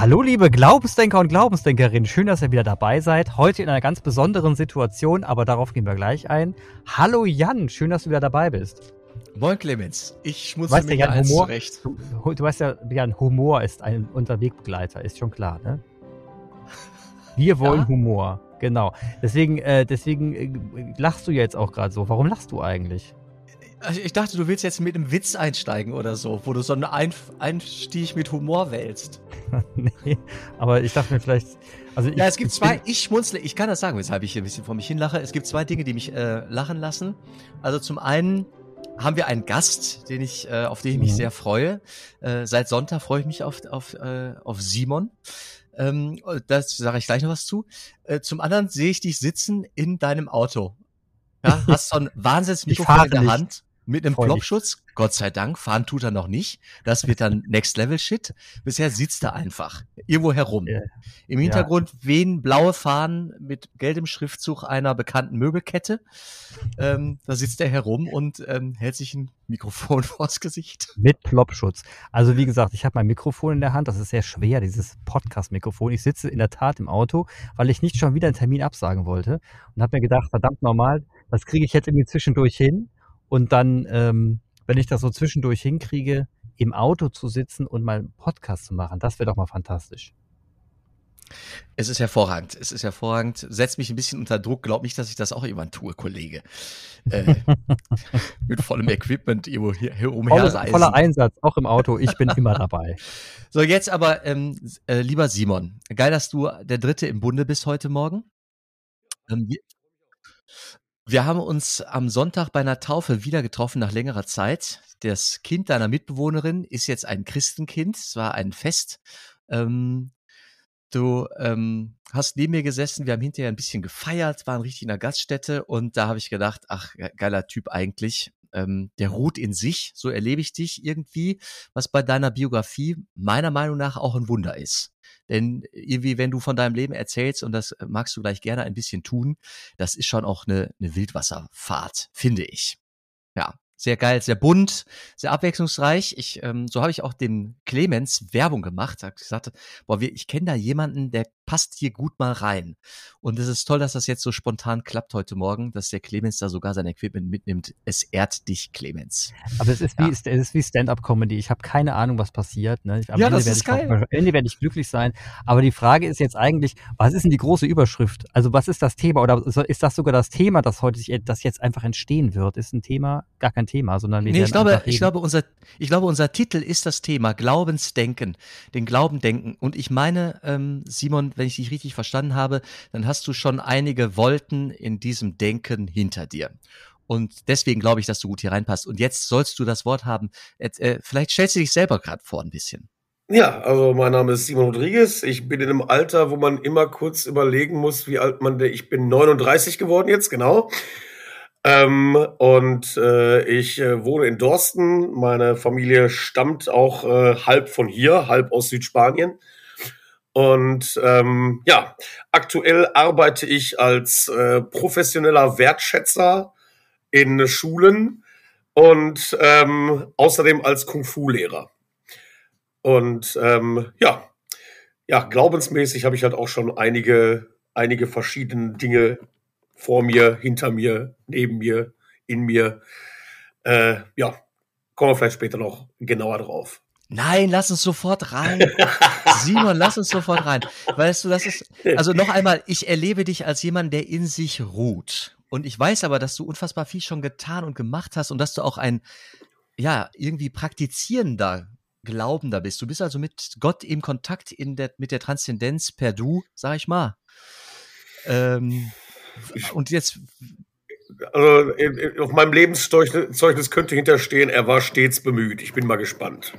Hallo liebe Glaubensdenker und Glaubensdenkerinnen, schön, dass ihr wieder dabei seid. Heute in einer ganz besonderen Situation, aber darauf gehen wir gleich ein. Hallo Jan, schön, dass du wieder dabei bist. Moin Clemens, ich muss weißt mir ja, Jan, Humor, zurecht. Du, du weißt ja, Jan, Humor ist ein Unterwegbegleiter, ist schon klar, ne? Wir wollen ja? Humor, genau. Deswegen, äh, deswegen äh, lachst du jetzt auch gerade so. Warum lachst du eigentlich? Also ich dachte, du willst jetzt mit einem Witz einsteigen oder so, wo du so einen Einstieg mit Humor wählst. nee, aber ich dachte mir vielleicht. Also ich, ja, es gibt zwei, ich schmunzle, ich kann das sagen, weshalb ich hier ein bisschen vor mich hin lache. Es gibt zwei Dinge, die mich äh, lachen lassen. Also zum einen haben wir einen Gast, den ich, äh, auf den ich mich mhm. sehr freue. Äh, seit Sonntag freue ich mich auf, auf, äh, auf Simon. Ähm, das sage ich gleich noch was zu. Äh, zum anderen sehe ich dich sitzen in deinem Auto. Ja, hast so ein Wahnsinnsmikrofon in der nicht. Hand mit einem Plopschutz. Gott sei Dank, fahren tut er noch nicht. Das wird dann Next Level Shit. Bisher sitzt er einfach irgendwo herum. Ja. Im Hintergrund ja. wehen blaue Fahnen mit gelbem Schriftzug einer bekannten Möbelkette. Ähm, da sitzt er herum und ähm, hält sich ein Mikrofon vors Gesicht. Mit Plopschutz. Also wie gesagt, ich habe mein Mikrofon in der Hand. Das ist sehr schwer, dieses Podcast-Mikrofon. Ich sitze in der Tat im Auto, weil ich nicht schon wieder einen Termin absagen wollte und habe mir gedacht, verdammt normal, das kriege ich jetzt irgendwie zwischendurch hin. Und dann, ähm, wenn ich das so zwischendurch hinkriege, im Auto zu sitzen und mal einen Podcast zu machen, das wäre doch mal fantastisch. Es ist hervorragend. Es ist hervorragend. Setzt mich ein bisschen unter Druck. Glaub nicht, dass ich das auch irgendwann tue, Kollege. Äh, mit vollem Equipment irgendwo hier, hier umherreisen. Voller Einsatz, auch im Auto. Ich bin immer dabei. So, jetzt aber, ähm, äh, lieber Simon, geil, dass du der Dritte im Bunde bist heute Morgen. Ähm, wir haben uns am Sonntag bei einer Taufe wieder getroffen nach längerer Zeit. Das Kind deiner Mitbewohnerin ist jetzt ein Christenkind. Es war ein Fest. Ähm, du ähm, hast neben mir gesessen. Wir haben hinterher ein bisschen gefeiert, waren richtig in der Gaststätte. Und da habe ich gedacht, ach, geiler Typ eigentlich ähm, der ruht in sich, so erlebe ich dich irgendwie, was bei deiner Biografie meiner Meinung nach auch ein Wunder ist. Denn irgendwie, wenn du von deinem Leben erzählst, und das magst du gleich gerne ein bisschen tun, das ist schon auch eine, eine Wildwasserfahrt, finde ich. Ja, sehr geil, sehr bunt, sehr abwechslungsreich. Ich, ähm, so habe ich auch dem Clemens Werbung gemacht. Hab gesagt, boah, wir, ich kenne da jemanden, der passt hier gut mal rein. Und es ist toll, dass das jetzt so spontan klappt heute Morgen, dass der Clemens da sogar sein Equipment mitnimmt. Es ehrt dich, Clemens. Aber es ist ja. wie, es ist wie Stand-up-Comedy. Ich habe keine Ahnung, was passiert. Ne? Am ja, Ende das ist geil. am Ende werde ich glücklich sein. Aber die Frage ist jetzt eigentlich, was ist denn die große Überschrift? Also was ist das Thema? Oder ist das sogar das Thema, das heute sich, das jetzt einfach entstehen wird? Ist ein Thema gar kein Thema, sondern wir nee, ich glaube, ich glaube, unser, ich glaube, unser Titel ist das Thema Glaubensdenken, den Glauben denken. Und ich meine, ähm, Simon, wenn ich dich richtig verstanden habe, dann hast du schon einige Wolten in diesem Denken hinter dir. Und deswegen glaube ich, dass du gut hier reinpasst. Und jetzt sollst du das Wort haben. Äh, vielleicht stellst du dich selber gerade vor ein bisschen. Ja, also mein Name ist Simon Rodriguez. Ich bin in einem Alter, wo man immer kurz überlegen muss, wie alt man der. Ich bin 39 geworden jetzt, genau. Ähm, und äh, ich äh, wohne in Dorsten. Meine Familie stammt auch äh, halb von hier, halb aus Südspanien. Und ähm, ja, aktuell arbeite ich als äh, professioneller Wertschätzer in Schulen und ähm, außerdem als Kung-Fu-Lehrer. Und ähm, ja, ja, glaubensmäßig habe ich halt auch schon einige, einige verschiedene Dinge vor mir, hinter mir, neben mir, in mir. Äh, ja, kommen wir vielleicht später noch genauer drauf. Nein, lass uns sofort rein. Simon, lass uns sofort rein. Weißt du, das ist, also noch einmal, ich erlebe dich als jemand, der in sich ruht. Und ich weiß aber, dass du unfassbar viel schon getan und gemacht hast und dass du auch ein, ja, irgendwie praktizierender Glaubender bist. Du bist also mit Gott im Kontakt in der, mit der Transzendenz per Du, sag ich mal. Ähm, und jetzt also auf meinem Lebenszeugnis könnte hinterstehen, er war stets bemüht. Ich bin mal gespannt.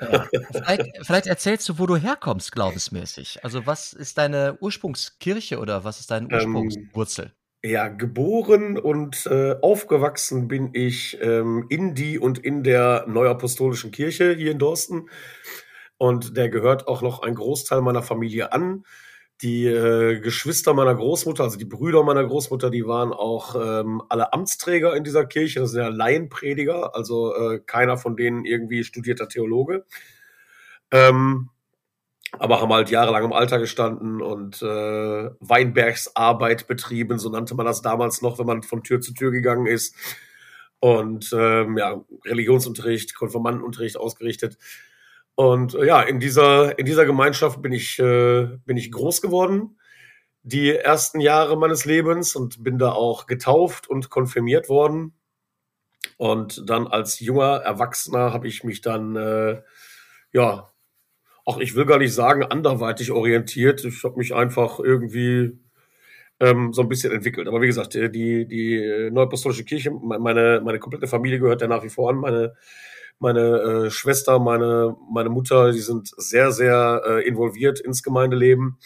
Ja. Vielleicht, vielleicht, erzählst du, wo du herkommst, glaubensmäßig. Also was ist deine Ursprungskirche oder was ist deine ähm, Ursprungswurzel? Ähm, ja, geboren und äh, aufgewachsen bin ich ähm, in die und in der Neuapostolischen Kirche hier in Dorsten. Und der gehört auch noch ein Großteil meiner Familie an. Die äh, Geschwister meiner Großmutter, also die Brüder meiner Großmutter, die waren auch ähm, alle Amtsträger in dieser Kirche. Das sind ja Laienprediger, also äh, keiner von denen irgendwie studierter Theologe. Ähm, aber haben halt jahrelang im Alter gestanden und äh, Weinbergsarbeit betrieben, so nannte man das damals noch, wenn man von Tür zu Tür gegangen ist. Und ähm, ja, Religionsunterricht, Konformantenunterricht ausgerichtet. Und äh, ja, in dieser, in dieser Gemeinschaft bin ich, äh, bin ich groß geworden, die ersten Jahre meines Lebens und bin da auch getauft und konfirmiert worden. Und dann als junger Erwachsener habe ich mich dann, äh, ja, auch ich will gar nicht sagen, anderweitig orientiert. Ich habe mich einfach irgendwie ähm, so ein bisschen entwickelt. Aber wie gesagt, die, die Neuapostolische Kirche, meine, meine komplette Familie gehört ja nach wie vor an. Meine, meine äh, Schwester, meine, meine Mutter, die sind sehr, sehr äh, involviert ins Gemeindeleben.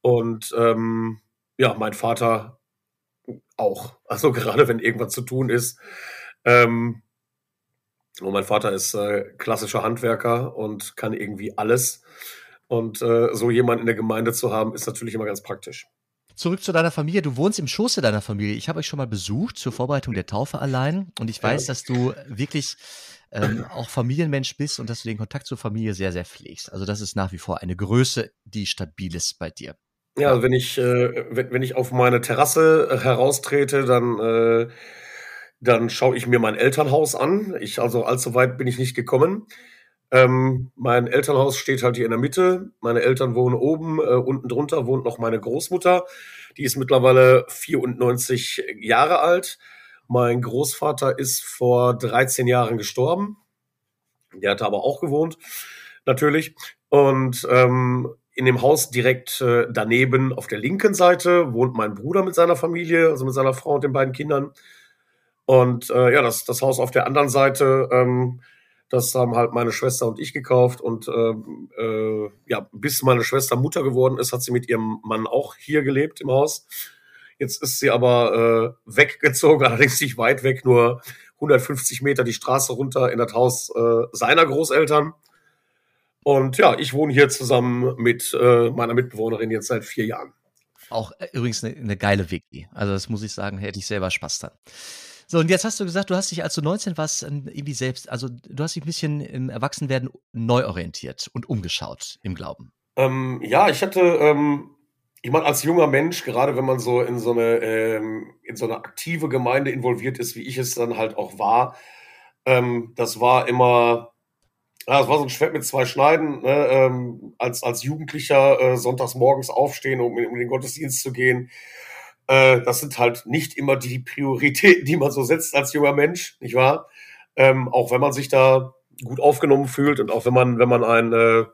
Und ähm, ja, mein Vater auch. Also gerade wenn irgendwas zu tun ist. Ähm, und mein Vater ist äh, klassischer Handwerker und kann irgendwie alles. Und äh, so jemand in der Gemeinde zu haben, ist natürlich immer ganz praktisch. Zurück zu deiner Familie. Du wohnst im Schoße deiner Familie. Ich habe euch schon mal besucht zur Vorbereitung der Taufe allein. Und ich weiß, ja. dass du wirklich ähm, auch Familienmensch bist und dass du den Kontakt zur Familie sehr, sehr pflegst. Also das ist nach wie vor eine Größe, die stabil ist bei dir. Ja, also wenn ich, äh, wenn, wenn ich auf meine Terrasse äh, heraustrete, dann äh, dann schaue ich mir mein Elternhaus an. Ich, also allzu weit bin ich nicht gekommen. Ähm, mein Elternhaus steht halt hier in der Mitte. Meine Eltern wohnen oben. Äh, unten drunter wohnt noch meine Großmutter. Die ist mittlerweile 94 Jahre alt. Mein Großvater ist vor 13 Jahren gestorben. Der hatte aber auch gewohnt, natürlich. Und ähm, in dem Haus direkt äh, daneben auf der linken Seite wohnt mein Bruder mit seiner Familie, also mit seiner Frau und den beiden Kindern. Und äh, ja, das, das Haus auf der anderen Seite, ähm, das haben halt meine Schwester und ich gekauft. Und ähm, äh, ja, bis meine Schwester Mutter geworden ist, hat sie mit ihrem Mann auch hier gelebt im Haus. Jetzt ist sie aber äh, weggezogen, allerdings nicht weit weg, nur 150 Meter die Straße runter in das Haus äh, seiner Großeltern. Und ja, ich wohne hier zusammen mit äh, meiner Mitbewohnerin jetzt seit vier Jahren. Auch äh, übrigens eine, eine geile Wiki. Also das muss ich sagen, hätte ich selber Spaß dran. So, und jetzt hast du gesagt, du hast dich, als du 19 warst, irgendwie selbst, also du hast dich ein bisschen im Erwachsenwerden neu orientiert und umgeschaut im Glauben. Ähm, ja, ich hatte, ähm, ich meine, als junger Mensch, gerade wenn man so in so eine, ähm, in so eine aktive Gemeinde involviert ist, wie ich es dann halt auch war, ähm, das war immer, ja, das war so ein Schwert mit zwei Schneiden, ne? ähm, als, als Jugendlicher äh, sonntags morgens aufstehen, um um in den Gottesdienst zu gehen äh, das sind halt nicht immer die Prioritäten, die man so setzt als junger Mensch, nicht wahr? Ähm, auch wenn man sich da gut aufgenommen fühlt und auch wenn man, wenn man ein, äh,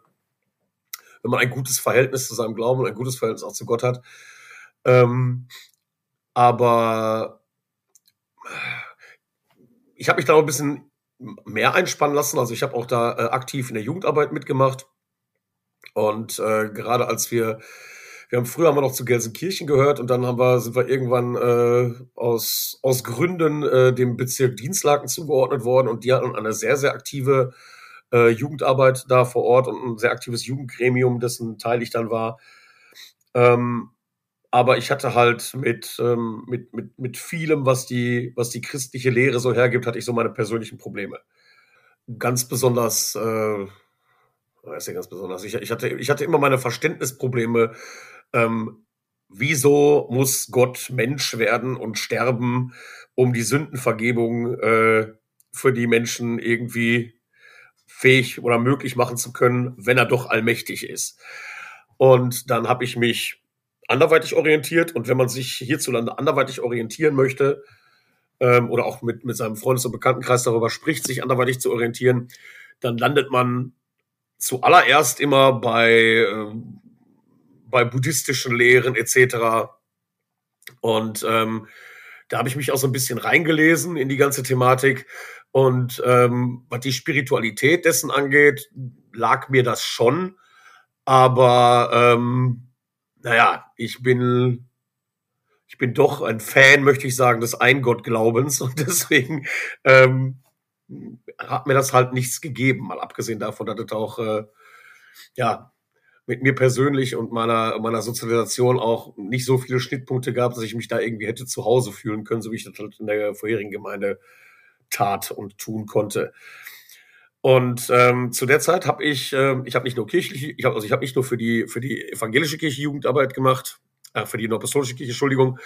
wenn man ein gutes Verhältnis zu seinem Glauben und ein gutes Verhältnis auch zu Gott hat. Ähm, aber ich habe mich da ein bisschen mehr einspannen lassen. Also ich habe auch da äh, aktiv in der Jugendarbeit mitgemacht. Und äh, gerade als wir wir haben früher haben wir noch zu Gelsenkirchen gehört und dann haben wir, sind wir irgendwann äh, aus, aus Gründen äh, dem Bezirk Dienstlaken zugeordnet worden und die hatten eine sehr, sehr aktive äh, Jugendarbeit da vor Ort und ein sehr aktives Jugendgremium, dessen Teil ich dann war. Ähm, aber ich hatte halt mit, ähm, mit, mit, mit vielem, was die, was die christliche Lehre so hergibt, hatte ich so meine persönlichen Probleme. Ganz besonders, äh, ist ja ganz besonders. Ich, ich, hatte, ich hatte immer meine Verständnisprobleme ähm, wieso muss Gott Mensch werden und sterben, um die Sündenvergebung äh, für die Menschen irgendwie fähig oder möglich machen zu können, wenn er doch allmächtig ist. Und dann habe ich mich anderweitig orientiert und wenn man sich hierzulande anderweitig orientieren möchte ähm, oder auch mit, mit seinem Freundes- und Bekanntenkreis darüber spricht, sich anderweitig zu orientieren, dann landet man zuallererst immer bei äh, bei buddhistischen Lehren etc. Und ähm, da habe ich mich auch so ein bisschen reingelesen in die ganze Thematik. Und ähm, was die Spiritualität dessen angeht, lag mir das schon. Aber ähm, naja, ich bin, ich bin doch ein Fan, möchte ich sagen, des Eingottglaubens. Und deswegen ähm, hat mir das halt nichts gegeben, mal abgesehen davon, dass es auch äh, ja, mit mir persönlich und meiner, meiner Sozialisation auch nicht so viele Schnittpunkte gab, dass ich mich da irgendwie hätte zu Hause fühlen können, so wie ich das halt in der vorherigen Gemeinde tat und tun konnte. Und ähm, zu der Zeit habe ich, äh, ich habe nicht nur kirchliche, ich habe also ich habe nicht nur für die für die evangelische Kirche Jugendarbeit gemacht, äh, für die apostolische Kirche, Entschuldigung,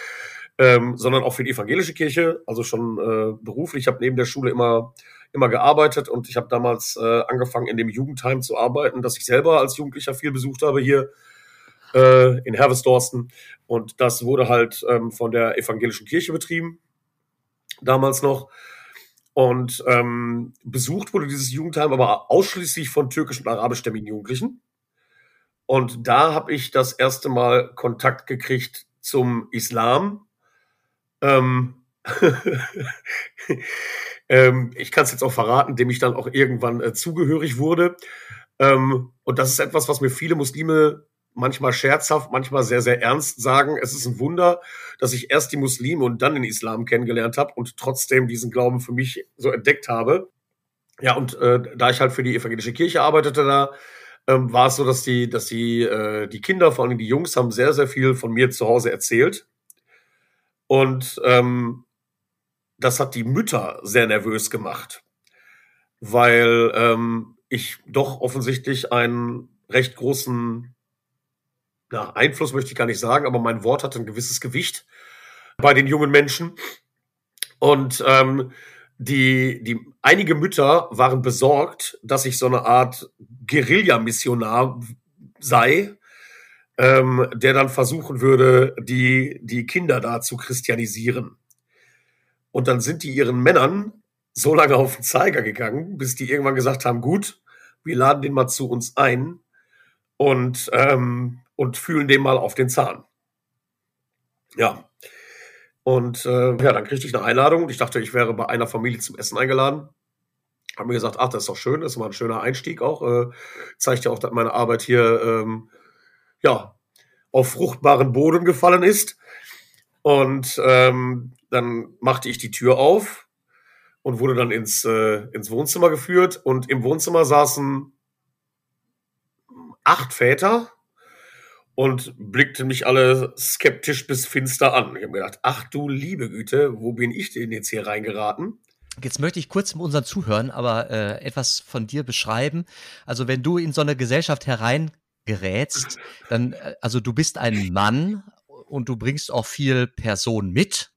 ähm, sondern auch für die evangelische Kirche, also schon äh, beruflich. Ich habe neben der Schule immer immer gearbeitet und ich habe damals äh, angefangen in dem Jugendheim zu arbeiten, das ich selber als Jugendlicher viel besucht habe hier äh, in Hervesdorsten und das wurde halt ähm, von der evangelischen Kirche betrieben damals noch und ähm, besucht wurde dieses Jugendheim aber ausschließlich von türkischen und arabischstämmigen Jugendlichen. Und da habe ich das erste Mal Kontakt gekriegt zum Islam. Ähm, ähm, ich kann es jetzt auch verraten, dem ich dann auch irgendwann äh, zugehörig wurde. Ähm, und das ist etwas, was mir viele Muslime manchmal scherzhaft, manchmal sehr, sehr ernst sagen, es ist ein Wunder, dass ich erst die Muslime und dann den Islam kennengelernt habe und trotzdem diesen Glauben für mich so entdeckt habe. Ja, und äh, da ich halt für die evangelische Kirche arbeitete da, ähm, war es so, dass die, dass die, äh, die Kinder, vor allem die Jungs, haben sehr, sehr viel von mir zu Hause erzählt. Und ähm, das hat die Mütter sehr nervös gemacht, weil ähm, ich doch offensichtlich einen recht großen na, Einfluss möchte ich gar nicht sagen, aber mein Wort hat ein gewisses Gewicht bei den jungen Menschen. Und ähm, die, die, einige Mütter waren besorgt, dass ich so eine Art Guerilla-Missionar sei, ähm, der dann versuchen würde, die, die Kinder da zu christianisieren. Und dann sind die ihren Männern so lange auf den Zeiger gegangen, bis die irgendwann gesagt haben, gut, wir laden den mal zu uns ein und ähm, und fühlen dem mal auf den Zahn. Ja. Und äh, ja, dann kriegte ich eine Einladung. Ich dachte, ich wäre bei einer Familie zum Essen eingeladen. Haben mir gesagt, ach, das ist doch schön, das ist mal ein schöner Einstieg auch. Äh, zeigt ja auch, dass meine Arbeit hier ähm, ja auf fruchtbaren Boden gefallen ist. Und ähm, dann machte ich die Tür auf und wurde dann ins, äh, ins Wohnzimmer geführt. Und im Wohnzimmer saßen acht Väter und blickten mich alle skeptisch bis finster an. Ich habe gedacht, ach du liebe Güte, wo bin ich denn jetzt hier reingeraten? Jetzt möchte ich kurz mit unseren Zuhörern aber äh, etwas von dir beschreiben. Also wenn du in so eine Gesellschaft hereingerätst, dann, äh, also du bist ein Mann und du bringst auch viel Person mit.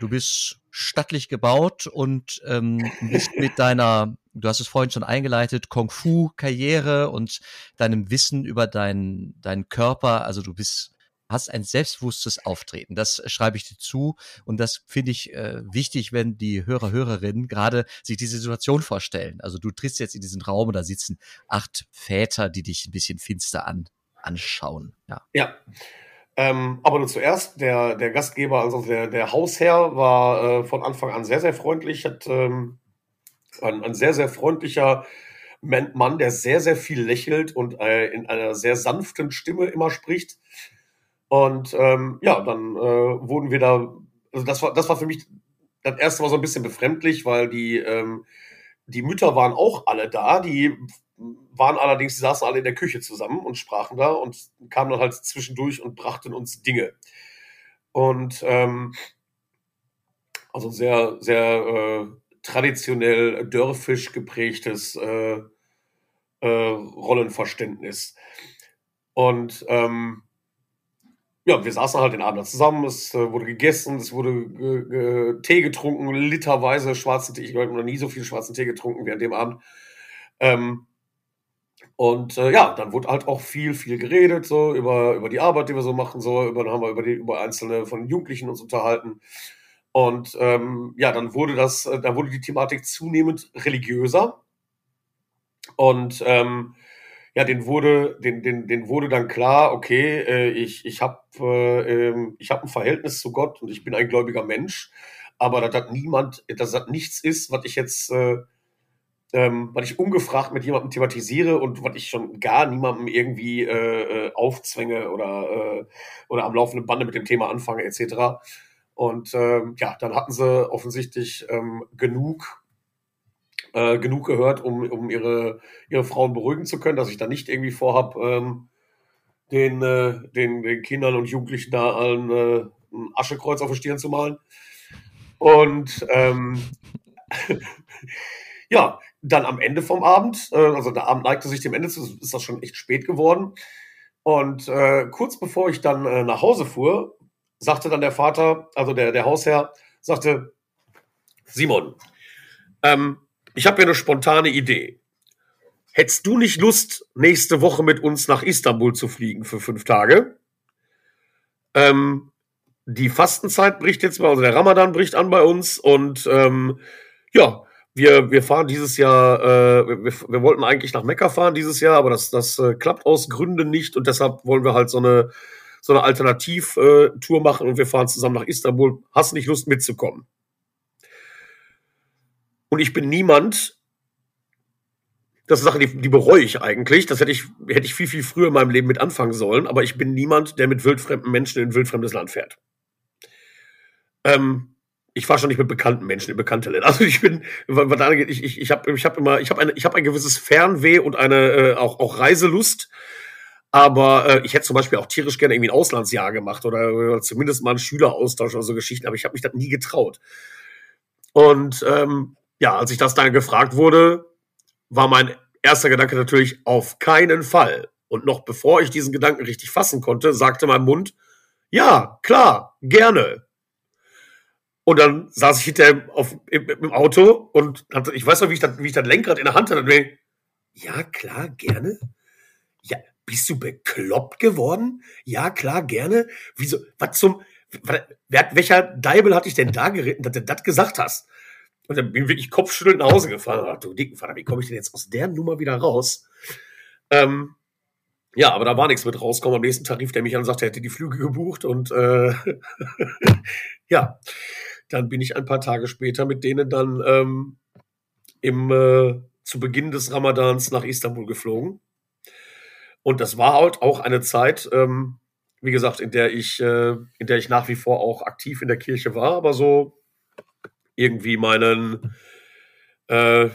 Du bist stattlich gebaut und ähm, bist mit deiner du hast es vorhin schon eingeleitet, Kung-Fu-Karriere und deinem Wissen über deinen, deinen Körper. Also du bist, hast ein selbstbewusstes Auftreten. Das schreibe ich dir zu. Und das finde ich äh, wichtig, wenn die Hörer, Hörerinnen gerade sich diese Situation vorstellen. Also du trittst jetzt in diesen Raum und da sitzen acht Väter, die dich ein bisschen finster an, anschauen. Ja. Ja. Ähm, aber nur zuerst, der, der Gastgeber, also der, der Hausherr, war äh, von Anfang an sehr, sehr freundlich, hat ähm, ein, ein sehr, sehr freundlicher Mann, der sehr, sehr viel lächelt und äh, in einer sehr sanften Stimme immer spricht. Und ähm, ja, dann äh, wurden wir da, also das war, das war für mich das erste Mal so ein bisschen befremdlich, weil die, ähm, die Mütter waren auch alle da, die waren allerdings, die saßen alle in der Küche zusammen und sprachen da und kamen dann halt zwischendurch und brachten uns Dinge. Und ähm, also sehr, sehr äh, traditionell dörfisch geprägtes äh, äh, Rollenverständnis. Und ähm, ja, wir saßen halt den Abend zusammen, es äh, wurde gegessen, es wurde Tee getrunken, literweise schwarzen Tee. Ich habe noch nie so viel schwarzen Tee getrunken wie an dem Abend. Ähm, und äh, ja, dann wurde halt auch viel, viel geredet, so über, über die Arbeit, die wir so machen, so, über, dann haben wir über, die, über einzelne von Jugendlichen uns unterhalten. Und ähm, ja, dann wurde das, äh, da wurde die Thematik zunehmend religiöser. Und ähm, ja, den wurde, den, den, den wurde dann klar, okay, äh, ich, ich habe äh, ähm, ich hab ein Verhältnis zu Gott und ich bin ein gläubiger Mensch, aber dass das niemand, dass das nichts ist, was ich jetzt, äh, ähm, was ich ungefragt mit jemandem thematisiere und was ich schon gar niemandem irgendwie äh, äh aufzwänge oder, äh, oder am laufenden Bande mit dem Thema anfange, etc. Und ähm, ja, dann hatten sie offensichtlich ähm, genug, äh, genug gehört, um, um ihre, ihre Frauen beruhigen zu können, dass ich da nicht irgendwie vorhab, ähm, den, äh, den, den Kindern und Jugendlichen da allen äh, ein Aschekreuz auf die Stirn zu malen. Und ähm, ja, dann am Ende vom Abend, äh, also der Abend neigte sich dem Ende zu, ist das schon echt spät geworden. Und äh, kurz bevor ich dann äh, nach Hause fuhr, sagte dann der Vater, also der, der Hausherr, sagte, Simon, ähm, ich habe hier eine spontane Idee. Hättest du nicht Lust, nächste Woche mit uns nach Istanbul zu fliegen für fünf Tage? Ähm, die Fastenzeit bricht jetzt mal, also der Ramadan bricht an bei uns und ähm, ja, wir, wir fahren dieses Jahr, äh, wir, wir wollten eigentlich nach Mekka fahren dieses Jahr, aber das, das äh, klappt aus Gründen nicht und deshalb wollen wir halt so eine, so eine Alternativtour äh, machen und wir fahren zusammen nach Istanbul. Hast nicht Lust mitzukommen? Und ich bin niemand, das ist eine Sache, die, die bereue ich eigentlich. Das hätte ich, hätte ich viel, viel früher in meinem Leben mit anfangen sollen, aber ich bin niemand, der mit wildfremden Menschen in ein wildfremdes Land fährt. Ähm, ich fahre schon nicht mit bekannten Menschen in bekannte Länder. Also ich bin, ich, ich, ich habe ich hab immer, habe ich habe ein gewisses Fernweh und eine äh, auch, auch Reiselust. Aber äh, ich hätte zum Beispiel auch tierisch gerne irgendwie ein Auslandsjahr gemacht oder, oder zumindest mal einen Schüleraustausch oder so Geschichten, aber ich habe mich das nie getraut. Und ähm, ja, als ich das dann gefragt wurde, war mein erster Gedanke natürlich auf keinen Fall. Und noch bevor ich diesen Gedanken richtig fassen konnte, sagte mein Mund, ja, klar, gerne. Und dann saß ich hinter auf, im, im, Auto und hatte, ich weiß noch, wie ich, das, wie ich das Lenkrad in der Hand hatte. Und mir, ja, klar, gerne. Ja, bist du bekloppt geworden? Ja, klar, gerne. Wieso, was zum, wer, welcher Deibel hatte ich denn da geritten, dass du das gesagt hast? Und dann bin ich wirklich kopfschüttelnd nach Hause gefahren. Ach du dicken Vater, wie komme ich denn jetzt aus der Nummer wieder raus? Ähm, ja, aber da war nichts mit rauskommen. Am nächsten Tarif, der mich an sagte, er hätte die Flüge gebucht und äh, ja dann bin ich ein paar Tage später mit denen dann ähm, im, äh, zu Beginn des Ramadans nach Istanbul geflogen. Und das war halt auch eine Zeit, ähm, wie gesagt, in der ich, äh, in der ich nach wie vor auch aktiv in der Kirche war, aber so irgendwie meinen, äh,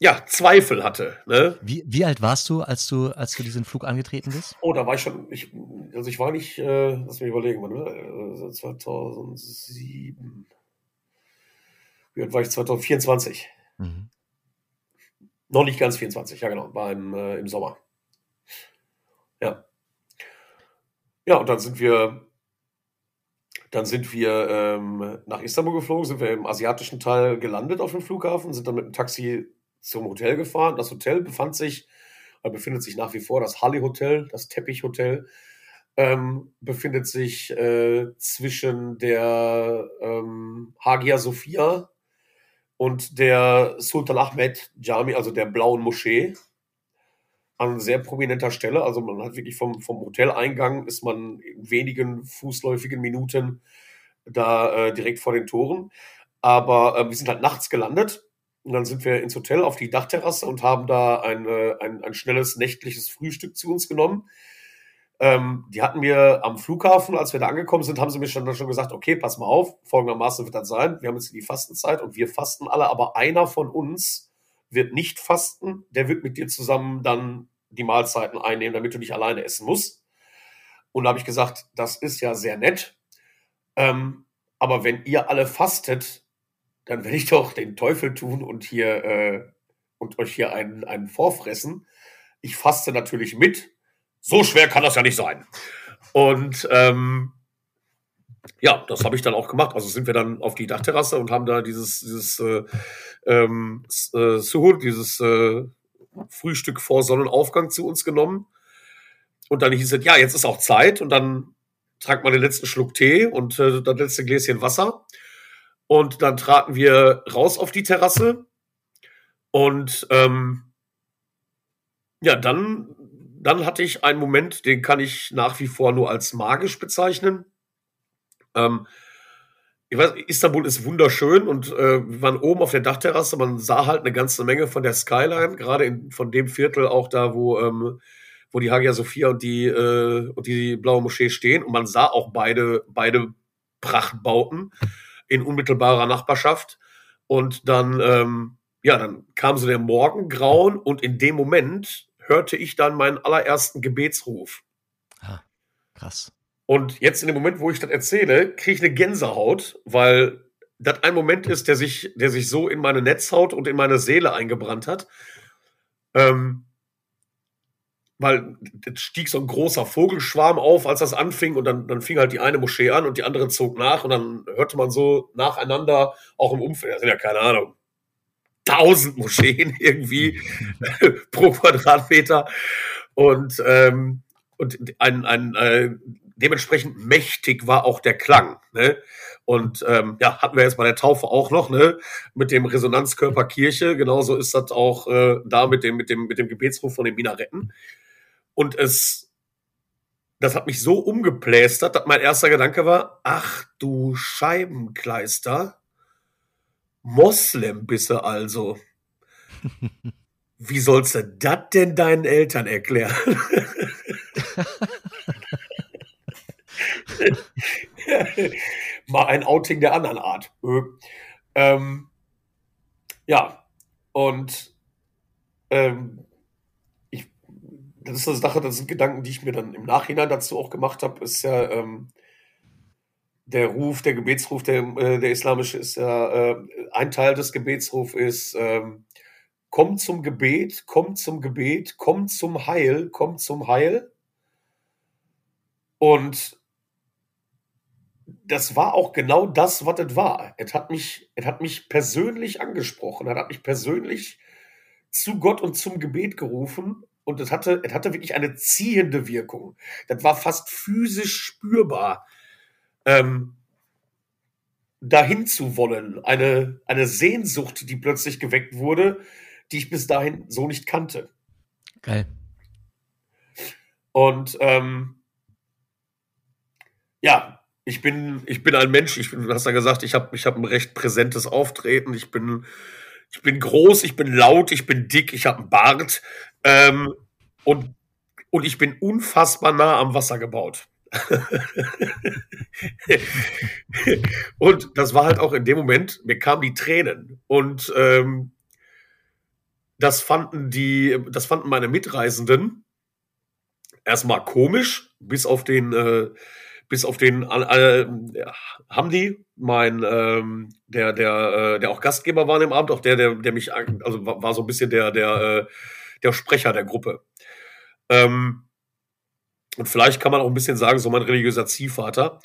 ja, Zweifel hatte. Ne? Wie, wie alt warst du, als du, als du diesen Flug angetreten bist? Oh, da war ich schon, ich, also ich war nicht, äh, lass mich überlegen, wann, 2007. Äh, wie alt war ich? 2024. Mhm. Noch nicht ganz 24, ja genau, war im, äh, im Sommer. Ja. Ja, und dann sind wir, dann sind wir ähm, nach Istanbul geflogen, sind wir im asiatischen Teil gelandet auf dem Flughafen, sind dann mit dem Taxi zum Hotel gefahren. Das Hotel befand sich, äh, befindet sich nach wie vor, das Halle Hotel, das Teppichhotel, ähm, befindet sich äh, zwischen der ähm, Hagia Sophia und der Sultan Ahmed Jami, also der blauen Moschee, an sehr prominenter Stelle. Also man hat wirklich vom, vom Hoteleingang ist man in wenigen fußläufigen Minuten da äh, direkt vor den Toren. Aber äh, wir sind halt nachts gelandet und dann sind wir ins Hotel auf die Dachterrasse und haben da ein, äh, ein, ein schnelles nächtliches Frühstück zu uns genommen. Ähm, die hatten mir am Flughafen, als wir da angekommen sind, haben sie mir schon, dann schon gesagt, okay, pass mal auf, folgendermaßen wird das sein. Wir haben jetzt die Fastenzeit und wir fasten alle, aber einer von uns wird nicht fasten, der wird mit dir zusammen dann die Mahlzeiten einnehmen, damit du nicht alleine essen musst. Und da habe ich gesagt, das ist ja sehr nett. Ähm, aber wenn ihr alle fastet, dann werde ich doch den Teufel tun und hier äh, und euch hier einen, einen vorfressen. Ich faste natürlich mit. So schwer kann das ja nicht sein. Und ähm, ja, das habe ich dann auch gemacht. Also sind wir dann auf die Dachterrasse und haben da dieses, dieses äh, ähm, äh, Suhur, dieses äh, Frühstück vor Sonnenaufgang zu uns genommen. Und dann hieß es, ja, jetzt ist auch Zeit. Und dann trank man den letzten Schluck Tee und äh, das letzte Gläschen Wasser. Und dann traten wir raus auf die Terrasse. Und ähm, ja, dann, dann hatte ich einen Moment, den kann ich nach wie vor nur als magisch bezeichnen. Ähm, ich weiß, Istanbul ist wunderschön und äh, wir waren oben auf der Dachterrasse. Man sah halt eine ganze Menge von der Skyline, gerade in, von dem Viertel auch da, wo, ähm, wo die Hagia Sophia und die, äh, und die blaue Moschee stehen. Und man sah auch beide, beide Prachtbauten in unmittelbarer Nachbarschaft. Und dann, ähm, ja, dann kam so der Morgengrauen und in dem Moment hörte ich dann meinen allerersten Gebetsruf. Ah, krass. Und jetzt in dem Moment, wo ich das erzähle, kriege ich eine Gänsehaut, weil das ein Moment ist, der sich, der sich so in meine Netzhaut und in meine Seele eingebrannt hat. Ähm, weil es stieg so ein großer Vogelschwarm auf, als das anfing, und dann, dann fing halt die eine Moschee an und die andere zog nach, und dann hörte man so nacheinander, auch im Umfeld, das sind ja keine Ahnung, tausend Moscheen irgendwie pro Quadratmeter. Und, ähm, und ein, ein äh, dementsprechend mächtig war auch der Klang. Ne? Und ähm, ja, hatten wir jetzt bei der Taufe auch noch, ne, mit dem Resonanzkörper Kirche. Genauso ist das auch äh, da mit dem, mit dem, mit dem Gebetsruf von den Minaretten. Und es, das hat mich so umgeplästert, dass mein erster Gedanke war, ach du Scheibenkleister, Moslem bist du also. Wie sollst du das denn deinen Eltern erklären? Mal ein Outing der anderen Art. Ähm, ja, und ähm, ich, das ist eine Sache, das sind Gedanken, die ich mir dann im Nachhinein dazu auch gemacht habe, ist ja ähm, der Ruf, der Gebetsruf, der, äh, der islamische ist ja, äh, ein Teil des Gebetsrufs ist, ähm, komm zum Gebet, komm zum Gebet, komm zum Heil, komm zum Heil. Und das war auch genau das, was es war. Es hat mich, es hat mich persönlich angesprochen. Es hat mich persönlich zu Gott und zum Gebet gerufen. Und es hatte, es hatte wirklich eine ziehende Wirkung. Das war fast physisch spürbar ähm, dahin zu wollen. Eine, eine Sehnsucht, die plötzlich geweckt wurde, die ich bis dahin so nicht kannte. Geil. Und ähm, ja, ich bin, ich bin ein Mensch, ich bin, du hast ja gesagt, ich habe ich hab ein recht präsentes Auftreten. Ich bin, ich bin groß, ich bin laut, ich bin dick, ich habe einen Bart. Ähm, und, und ich bin unfassbar nah am Wasser gebaut. und das war halt auch in dem Moment, mir kamen die Tränen. Und ähm, das fanden die, das fanden meine Mitreisenden erstmal komisch, bis auf den, äh, bis auf den äh, Hamdi, mein, ähm, der, der, äh, der auch Gastgeber war im Abend, auch der, der, der mich, also war, so ein bisschen der, der, äh, der Sprecher der Gruppe. Ähm, und vielleicht kann man auch ein bisschen sagen, so mein religiöser Ziehvater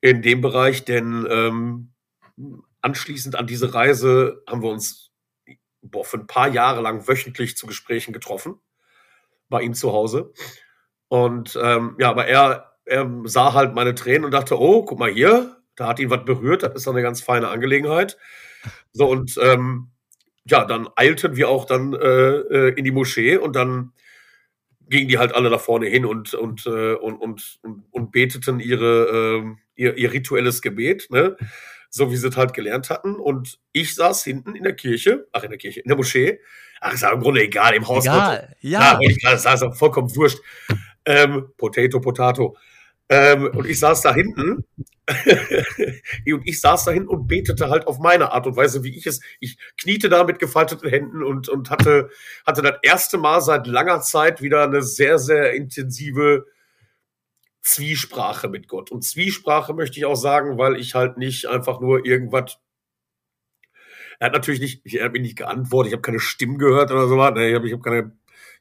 in dem Bereich, denn ähm, anschließend an diese Reise haben wir uns boah, für ein paar Jahre lang wöchentlich zu Gesprächen getroffen bei ihm zu Hause. Und ähm, ja, aber er, er sah halt meine Tränen und dachte, oh, guck mal hier, da hat ihn was berührt, das ist doch eine ganz feine Angelegenheit. So, und ähm, ja, dann eilten wir auch dann äh, äh in die Moschee und dann gingen die halt alle da vorne hin und, und, äh, und, und, und, und beteten ihre, äh, ihr, ihr rituelles Gebet, ne? so wie sie es halt gelernt hatten. Und ich saß hinten in der Kirche, ach in der Kirche, in der Moschee. Ach, ist ja im Grunde egal, im Haus. Egal, ja. ja ich gerade sagen, vollkommen wurscht. Ähm, Potato, Potato. Ähm, und ich saß da hinten und ich saß da hinten und betete halt auf meine Art und Weise, wie ich es. Ich kniete da mit gefalteten Händen und, und hatte, hatte das erste Mal seit langer Zeit wieder eine sehr, sehr intensive Zwiesprache mit Gott. Und Zwiesprache möchte ich auch sagen, weil ich halt nicht einfach nur irgendwas. Er hat natürlich nicht, er hat mir nicht geantwortet, ich habe keine Stimmen gehört oder so was. Ne? Ich habe ich hab keine,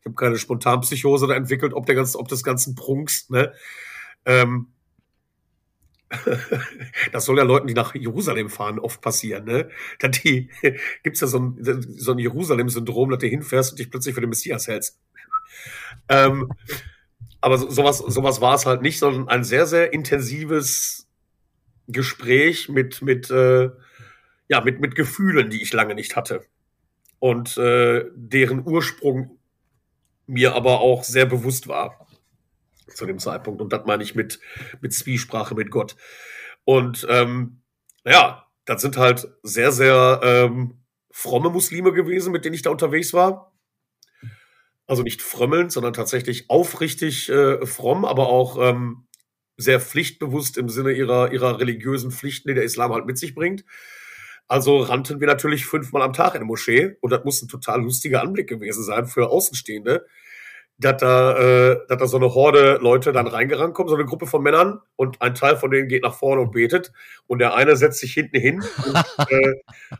hab keine Spontanpsychose da entwickelt, ob der ganze, ob des ganzen Prunks, ne? Ähm, das soll ja Leuten, die nach Jerusalem fahren, oft passieren. Ne? Dann die, gibt's ja so ein, so ein Jerusalem-Syndrom, dass du hinfährst und dich plötzlich für den Messias hältst. Ähm, aber so, sowas, sowas war es halt nicht, sondern ein sehr, sehr intensives Gespräch mit, mit, äh, ja, mit, mit Gefühlen, die ich lange nicht hatte. Und äh, deren Ursprung mir aber auch sehr bewusst war zu dem Zeitpunkt. Und das meine ich mit, mit Zwiesprache mit Gott. Und ähm, ja, das sind halt sehr, sehr ähm, fromme Muslime gewesen, mit denen ich da unterwegs war. Also nicht frömmelnd, sondern tatsächlich aufrichtig äh, fromm, aber auch ähm, sehr pflichtbewusst im Sinne ihrer, ihrer religiösen Pflichten, die der Islam halt mit sich bringt. Also rannten wir natürlich fünfmal am Tag in der Moschee und das muss ein total lustiger Anblick gewesen sein für Außenstehende, dass da, äh, dass da so eine Horde Leute dann reingerannt kommen, so eine Gruppe von Männern und ein Teil von denen geht nach vorne und betet und der eine setzt sich hinten hin und, äh,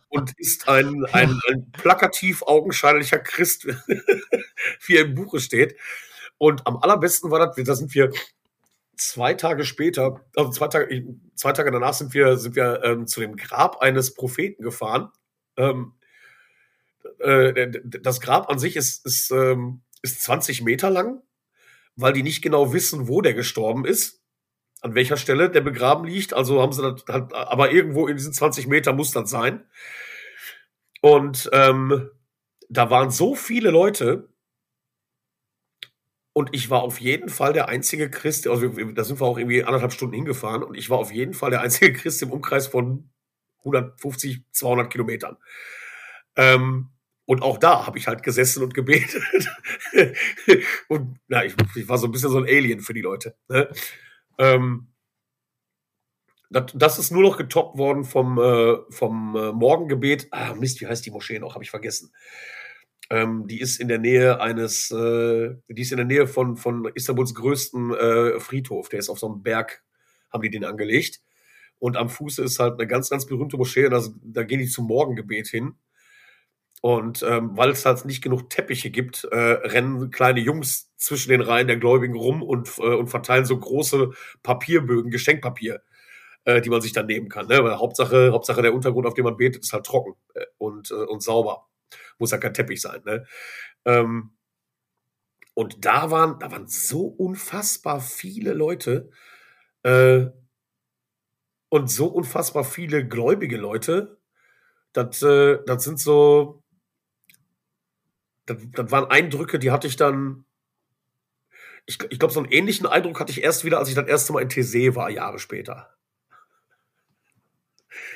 und ist ein, ein, ein plakativ augenscheinlicher Christ, wie er im Buche steht. Und am allerbesten war das, da sind wir zwei Tage später, also zwei Tage, zwei Tage danach sind wir, sind wir ähm, zu dem Grab eines Propheten gefahren. Ähm, äh, das Grab an sich ist, ist, ähm, ist 20 Meter lang, weil die nicht genau wissen, wo der gestorben ist, an welcher Stelle der begraben liegt. Also haben sie das halt, aber irgendwo in diesen 20 Meter muss das sein. Und ähm, da waren so viele Leute, und ich war auf jeden Fall der einzige Christ, also da sind wir auch irgendwie anderthalb Stunden hingefahren und ich war auf jeden Fall der einzige Christ im Umkreis von 150, 200 Kilometern. Ähm, und auch da habe ich halt gesessen und gebetet. und na, ich, ich, war so ein bisschen so ein Alien für die Leute. Ne? Ähm, das, ist nur noch getoppt worden vom, äh, vom äh, Morgengebet. Ah, Mist, wie heißt die Moschee noch? Habe ich vergessen. Ähm, die ist in der Nähe eines, äh, die ist in der Nähe von, von Istanbuls größten äh, Friedhof. Der ist auf so einem Berg, haben die den angelegt. Und am Fuße ist halt eine ganz, ganz berühmte Moschee. Und das, da gehen die zum Morgengebet hin. Und ähm, weil es halt nicht genug Teppiche gibt, äh, rennen kleine Jungs zwischen den Reihen der Gläubigen rum und, äh, und verteilen so große Papierbögen, Geschenkpapier, äh, die man sich dann nehmen kann. Ne? Weil Hauptsache, Hauptsache der Untergrund, auf dem man betet, ist halt trocken äh, und, äh, und sauber. Muss ja kein Teppich sein. Ne? Ähm, und da waren, da waren so unfassbar viele Leute äh, und so unfassbar viele gläubige Leute. Das, äh, das sind so, das, das waren Eindrücke, die hatte ich dann. Ich, ich glaube, so einen ähnlichen Eindruck hatte ich erst wieder, als ich das erste Mal in TC war, Jahre später.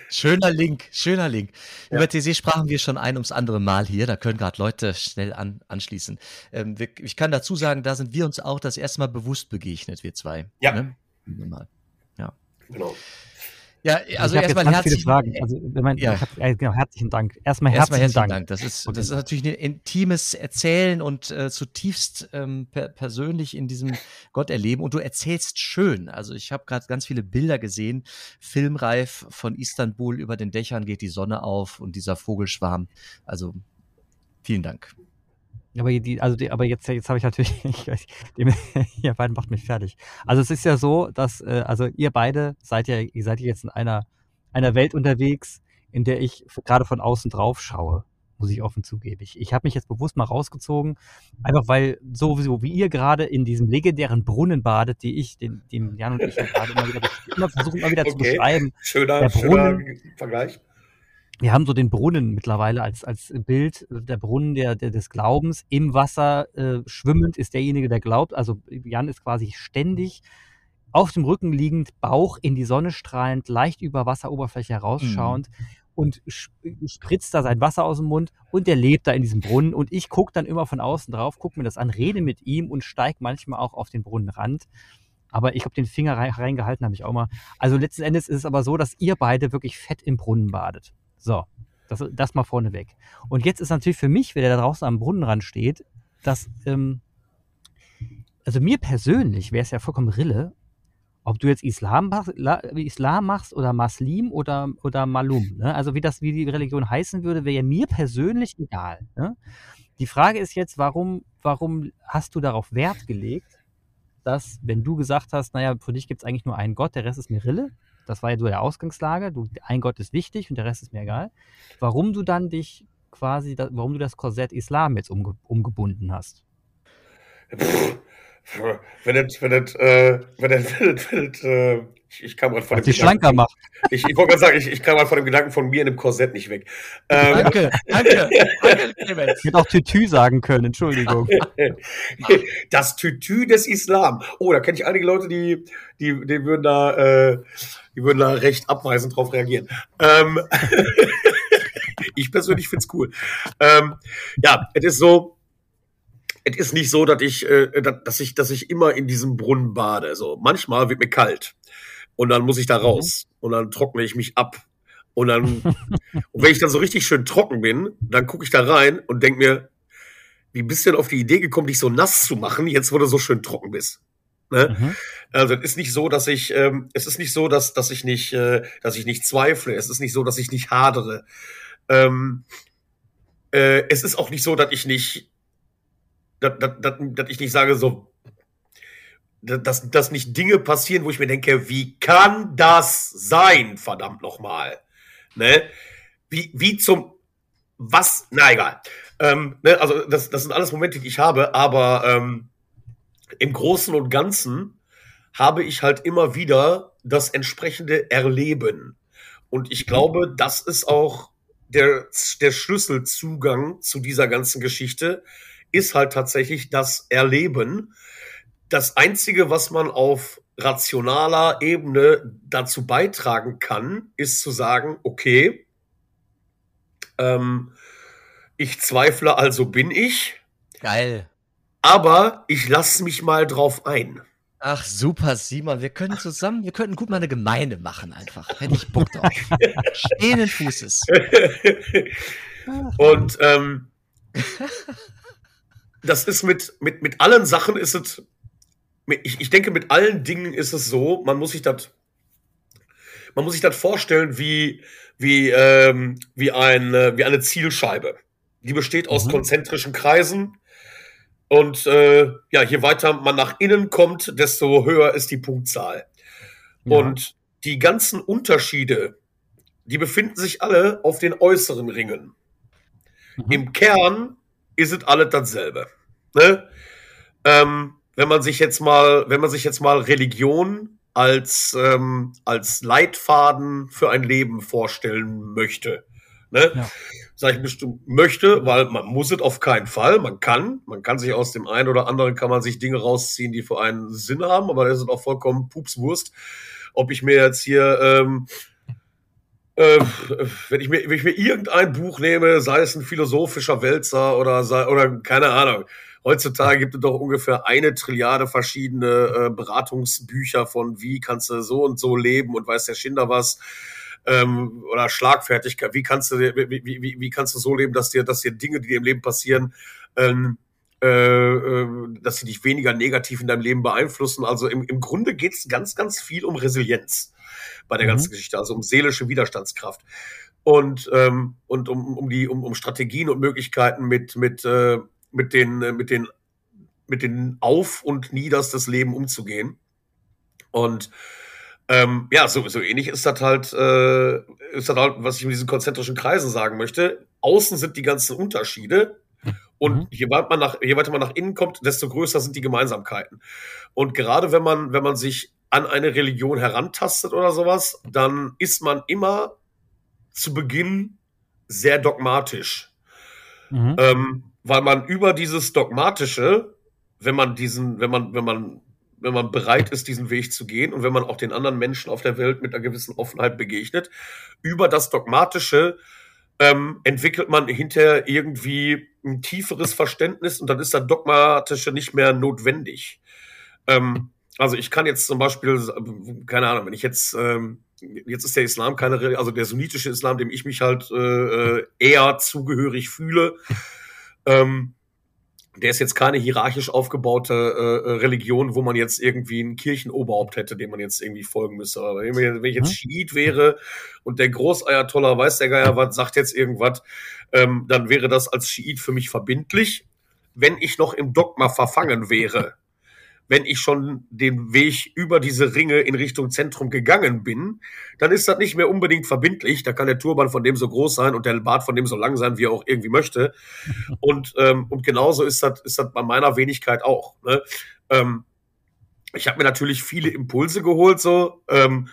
Schöner Link, schöner Link. Ja. Über TC sprachen wir schon ein ums andere Mal hier. Da können gerade Leute schnell an, anschließen. Ähm, wir, ich kann dazu sagen, da sind wir uns auch das erste Mal bewusst begegnet, wir zwei. Ja. Ne? Mal. Ja. Genau. Ja, also erstmal herzlichen Fragen. Also, mein, ja. hab, äh, genau, herzlichen Dank. Erstmal herzlichen, herzlichen Dank. Dank. Das ist, das ist natürlich ein intimes Erzählen und äh, zutiefst ähm, per persönlich in diesem Gott erleben. Und du erzählst schön. Also ich habe gerade ganz viele Bilder gesehen, filmreif von Istanbul über den Dächern geht die Sonne auf und dieser Vogelschwarm. Also vielen Dank. Aber, die, also die, aber jetzt, jetzt habe ich natürlich, ich, ihr beiden macht mich fertig. Also es ist ja so, dass, äh, also ihr beide seid ja, ihr seid jetzt in einer, einer Welt unterwegs, in der ich gerade von außen drauf schaue, muss ich offen zugeben. Ich, ich habe mich jetzt bewusst mal rausgezogen, einfach weil sowieso wie ihr gerade in diesem legendären Brunnen badet, die ich, den, dem Jan und ich gerade immer wieder, immer versuchen immer wieder okay. zu beschreiben. Schöner, der Brunnen, schöner Vergleich wir haben so den Brunnen mittlerweile als, als Bild, der Brunnen der, der des Glaubens. Im Wasser äh, schwimmend ist derjenige, der glaubt. Also Jan ist quasi ständig auf dem Rücken liegend, Bauch in die Sonne strahlend, leicht über Wasseroberfläche herausschauend mhm. und spritzt da sein Wasser aus dem Mund und der lebt da in diesem Brunnen. Und ich gucke dann immer von außen drauf, gucke mir das an, rede mit ihm und steige manchmal auch auf den Brunnenrand. Aber ich habe den Finger reingehalten, habe ich auch mal. Also letzten Endes ist es aber so, dass ihr beide wirklich fett im Brunnen badet. So, das, das mal vorneweg. Und jetzt ist natürlich für mich, wer da draußen am Brunnenrand steht, dass, ähm, also mir persönlich wäre es ja vollkommen Rille, ob du jetzt Islam, Islam machst oder Maslim oder, oder Malum. Ne? Also wie das, wie die Religion heißen würde, wäre ja mir persönlich egal. Ne? Die Frage ist jetzt, warum, warum hast du darauf Wert gelegt, dass, wenn du gesagt hast, naja, für dich gibt es eigentlich nur einen Gott, der Rest ist mir Rille, das war ja so der Ausgangslage. Du, ein Gott ist wichtig und der Rest ist mir egal. Warum du dann dich quasi, warum du das Korsett Islam jetzt umge, umgebunden hast? wenn das, wenn das, äh, wenn das, wenn das, wenn das äh, ich, ich kam gerade von dem die schlanker macht. Ich, ich wollte gerade sagen, ich, ich kam gerade von dem Gedanken von mir in dem Korsett nicht weg. Ähm, danke, danke, danke, Ich hätte auch Tütü sagen können, Entschuldigung. Das Tütü des Islam. Oh, da kenne ich einige Leute, die, die, die würden da, äh, die würden da recht abweisend drauf reagieren. Ähm, ich persönlich find's cool. Ähm, ja, es ist so, es ist nicht so, dass ich, äh, dass ich, dass ich immer in diesem Brunnen bade. So manchmal wird mir kalt und dann muss ich da mhm. raus und dann trockne ich mich ab und dann und wenn ich dann so richtig schön trocken bin, dann gucke ich da rein und denk mir, wie bist du denn auf die Idee gekommen, dich so nass zu machen, jetzt wo du so schön trocken bist? Ne? Mhm. Also es ist nicht so, dass ich, ähm, es ist nicht so, dass, dass ich nicht, äh, dass ich nicht zweifle. Es ist nicht so, dass ich nicht hadere. Ähm, äh, es ist auch nicht so, dass ich nicht, dass, ich nicht sage so, dass, dass nicht Dinge passieren, wo ich mir denke, wie kann das sein, verdammt nochmal? Ne? Wie, wie zum, was, na egal. Ähm, ne, also das, das sind alles Momente, die ich habe, aber ähm, im Großen und Ganzen habe ich halt immer wieder das entsprechende Erleben. Und ich glaube, das ist auch der, der Schlüsselzugang zu dieser ganzen Geschichte, ist halt tatsächlich das Erleben. Das Einzige, was man auf rationaler Ebene dazu beitragen kann, ist zu sagen, okay, ähm, ich zweifle, also bin ich. Geil. Aber ich lasse mich mal drauf ein. Ach super, Simon, wir können zusammen, wir könnten gut mal eine Gemeinde machen einfach. Hätte ich Bock drauf. Stehenden Fußes. Und ähm, das ist mit, mit, mit allen Sachen ist es, ich, ich denke, mit allen Dingen ist es so, man muss sich das, man muss sich das vorstellen wie, wie, ähm, wie, ein, wie eine Zielscheibe. Die besteht aus mhm. konzentrischen Kreisen. Und äh, ja, je weiter man nach innen kommt, desto höher ist die Punktzahl. Ja. Und die ganzen Unterschiede, die befinden sich alle auf den äußeren Ringen. Mhm. Im Kern ist es alles dasselbe. Ne? Ähm, wenn man sich jetzt mal, wenn man sich jetzt mal Religion als, ähm, als Leitfaden für ein Leben vorstellen möchte. Ne? Ja. Sag ich bestimmt möchte, weil man muss es auf keinen Fall. Man kann, man kann sich aus dem einen oder anderen kann man sich Dinge rausziehen, die für einen Sinn haben, aber das ist auch vollkommen Pupswurst. Ob ich mir jetzt hier ähm, äh, wenn, ich mir, wenn ich mir irgendein Buch nehme, sei es ein philosophischer Wälzer oder, sei, oder keine Ahnung, heutzutage gibt es doch ungefähr eine Trilliarde verschiedene äh, Beratungsbücher von wie kannst du so und so leben und weiß der Schinder was ähm, oder Schlagfertigkeit, wie kannst du wie, wie, wie, kannst du so leben, dass dir, dass dir Dinge, die dir im Leben passieren, ähm, äh, äh, dass sie dich weniger negativ in deinem Leben beeinflussen. Also im, im Grunde geht es ganz, ganz viel um Resilienz bei der mhm. ganzen Geschichte, also um seelische Widerstandskraft und ähm, und um, um die um, um Strategien und Möglichkeiten mit mit äh, mit den äh, mit den mit den Auf und Nieders des Lebens umzugehen und ähm, ja, so, so ähnlich ist das halt, äh, ist das halt, was ich mit diesen konzentrischen Kreisen sagen möchte. Außen sind die ganzen Unterschiede, und mhm. je, weiter man nach, je weiter man nach innen kommt, desto größer sind die Gemeinsamkeiten. Und gerade wenn man, wenn man sich an eine Religion herantastet oder sowas, dann ist man immer zu Beginn sehr dogmatisch. Mhm. Ähm, weil man über dieses Dogmatische, wenn man diesen, wenn man, wenn man, wenn man bereit ist, diesen Weg zu gehen und wenn man auch den anderen Menschen auf der Welt mit einer gewissen Offenheit begegnet, über das Dogmatische ähm, entwickelt man hinterher irgendwie ein tieferes Verständnis und dann ist das Dogmatische nicht mehr notwendig. Ähm, also ich kann jetzt zum Beispiel, keine Ahnung, wenn ich jetzt, ähm, jetzt ist der Islam keine, also der sunnitische Islam, dem ich mich halt äh, äh eher zugehörig fühle, ähm, der ist jetzt keine hierarchisch aufgebaute äh, äh, Religion, wo man jetzt irgendwie ein Kirchenoberhaupt hätte, dem man jetzt irgendwie folgen müsste. Aber wenn ich jetzt hm? Schiit wäre und der Großeiertoller weiß der Geier was, sagt jetzt irgendwas, ähm, dann wäre das als Schiit für mich verbindlich. Wenn ich noch im Dogma verfangen wäre, wenn ich schon den Weg über diese Ringe in Richtung Zentrum gegangen bin, dann ist das nicht mehr unbedingt verbindlich. Da kann der Turban von dem so groß sein und der Bart von dem so lang sein, wie er auch irgendwie möchte. Und, ähm, und genauso ist das, ist das bei meiner Wenigkeit auch. Ne? Ähm, ich habe mir natürlich viele Impulse geholt, so. Ähm,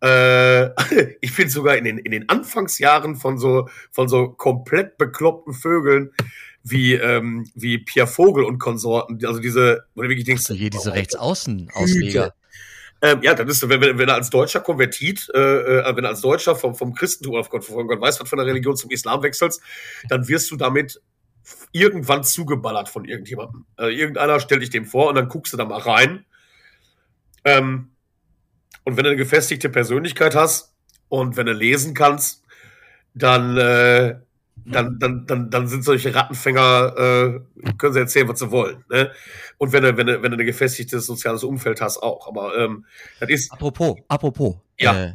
äh, ich bin sogar in den, in den Anfangsjahren von so, von so komplett bekloppten Vögeln wie, ähm, wie Pierre Vogel und Konsorten, also diese, wo du wirklich denkst, also hier diese Rechtsaußen-Ausleger. Ähm, ja, dann ist, wenn, wenn er als Deutscher konvertiert, äh, äh, wenn er als Deutscher vom, vom Christentum auf Gott, von Gott weiß was von der Religion zum Islam wechselst, dann wirst du damit irgendwann zugeballert von irgendjemandem. Äh, irgendeiner stellt dich dem vor und dann guckst du da mal rein. Ähm, und wenn du eine gefestigte Persönlichkeit hast und wenn du lesen kannst, dann, äh, dann, dann, dann, dann sind solche Rattenfänger, äh, können sie erzählen, was sie wollen. Ne? Und wenn du, wenn du, wenn du ein gefestigtes soziales Umfeld hast, auch. Aber ähm, das ist. Apropos, apropos, Ja. äh,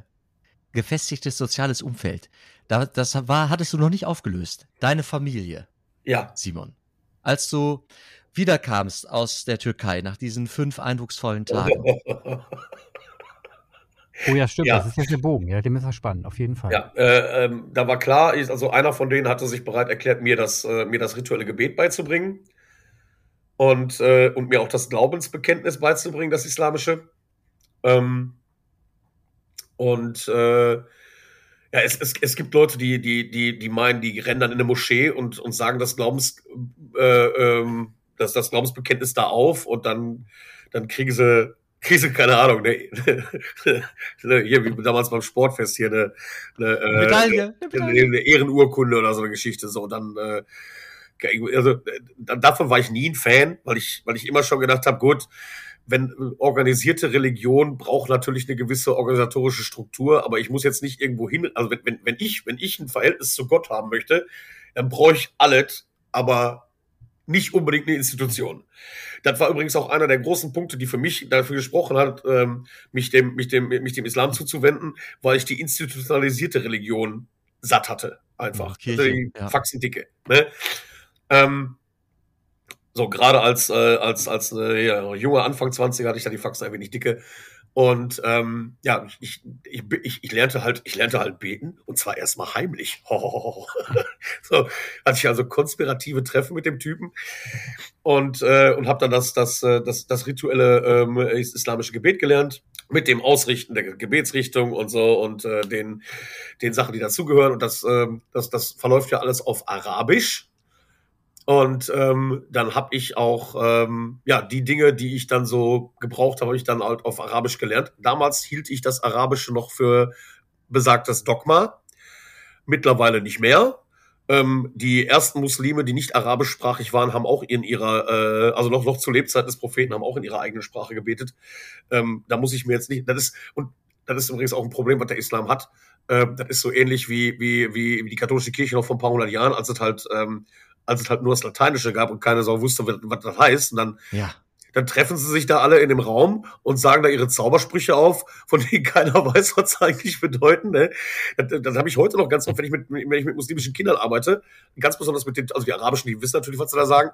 gefestigtes soziales Umfeld. Da, das war, hattest du noch nicht aufgelöst. Deine Familie, Ja. Simon. Als du wiederkamst aus der Türkei nach diesen fünf eindrucksvollen Tagen. Oh ja, stimmt, Ja. das ist jetzt der Bogen, ja, den müssen wir spannen, auf jeden Fall. Ja, äh, ähm, da war klar, also einer von denen hatte sich bereit erklärt, mir das, äh, mir das rituelle Gebet beizubringen und, äh, und mir auch das Glaubensbekenntnis beizubringen, das islamische. Ähm, und äh, ja, es, es, es gibt Leute, die, die, die, die meinen, die rennen dann in eine Moschee und, und sagen das Glaubens, äh, ähm, das, das Glaubensbekenntnis da auf und dann, dann kriegen sie, kriegen sie, keine Ahnung, ne, ne, hier wie damals beim Sportfest hier eine, eine, äh, Medaille, eine eine, eine Ehrenurkunde oder so eine Geschichte. So, dann, äh, also, äh, davon war ich nie ein Fan, weil ich, weil ich immer schon gedacht habe, gut, wenn äh, organisierte Religion braucht natürlich eine gewisse organisatorische Struktur, aber ich muss jetzt nicht irgendwo hin, also wenn, wenn, wenn ich, wenn ich ein Verhältnis zu Gott haben möchte, dann brauche ich alles, aber nicht unbedingt eine Institution. Das war übrigens auch einer der großen Punkte, die für mich dafür gesprochen hat, ähm, mich dem, mich dem, mich dem Islam zuzuwenden, weil ich die institutionalisierte Religion satt hatte. Einfach. Kirche, die ja. Faxen dicke. Ne? Ähm, so, gerade als, äh, als, als äh, ja, junger Anfang 20 hatte ich da die Faxen ein wenig dicke. Und ähm, ja, ich, ich, ich, ich lernte halt, ich lernte halt beten und zwar erstmal heimlich. so, hatte ich also konspirative Treffen mit dem Typen und äh, und habe dann das das äh, das das rituelle ähm, islamische Gebet gelernt mit dem Ausrichten der Gebetsrichtung und so und äh, den den Sachen, die dazugehören und das ähm, das das verläuft ja alles auf Arabisch. Und ähm, dann habe ich auch ähm, ja die Dinge, die ich dann so gebraucht habe, habe ich dann halt auf Arabisch gelernt. Damals hielt ich das Arabische noch für besagtes Dogma, mittlerweile nicht mehr. Ähm, die ersten Muslime, die nicht arabischsprachig waren, haben auch in ihrer, äh, also noch, noch zur Lebzeit des Propheten, haben auch in ihrer eigenen Sprache gebetet. Ähm, da muss ich mir jetzt nicht, das ist, und das ist übrigens auch ein Problem, was der Islam hat. Ähm, das ist so ähnlich wie, wie, wie, wie die katholische Kirche noch vor ein paar hundert Jahren, als es halt, ähm, als es halt nur das Lateinische gab und keine Sau wusste, was, was das heißt. Und dann Ja. dann treffen sie sich da alle in dem Raum und sagen da ihre Zaubersprüche auf, von denen keiner weiß, was sie eigentlich bedeuten. Ne? Das, das habe ich heute noch ganz oft, wenn ich mit, wenn ich mit muslimischen Kindern arbeite, ganz besonders mit den, also die Arabischen, die wissen natürlich, was sie da sagen,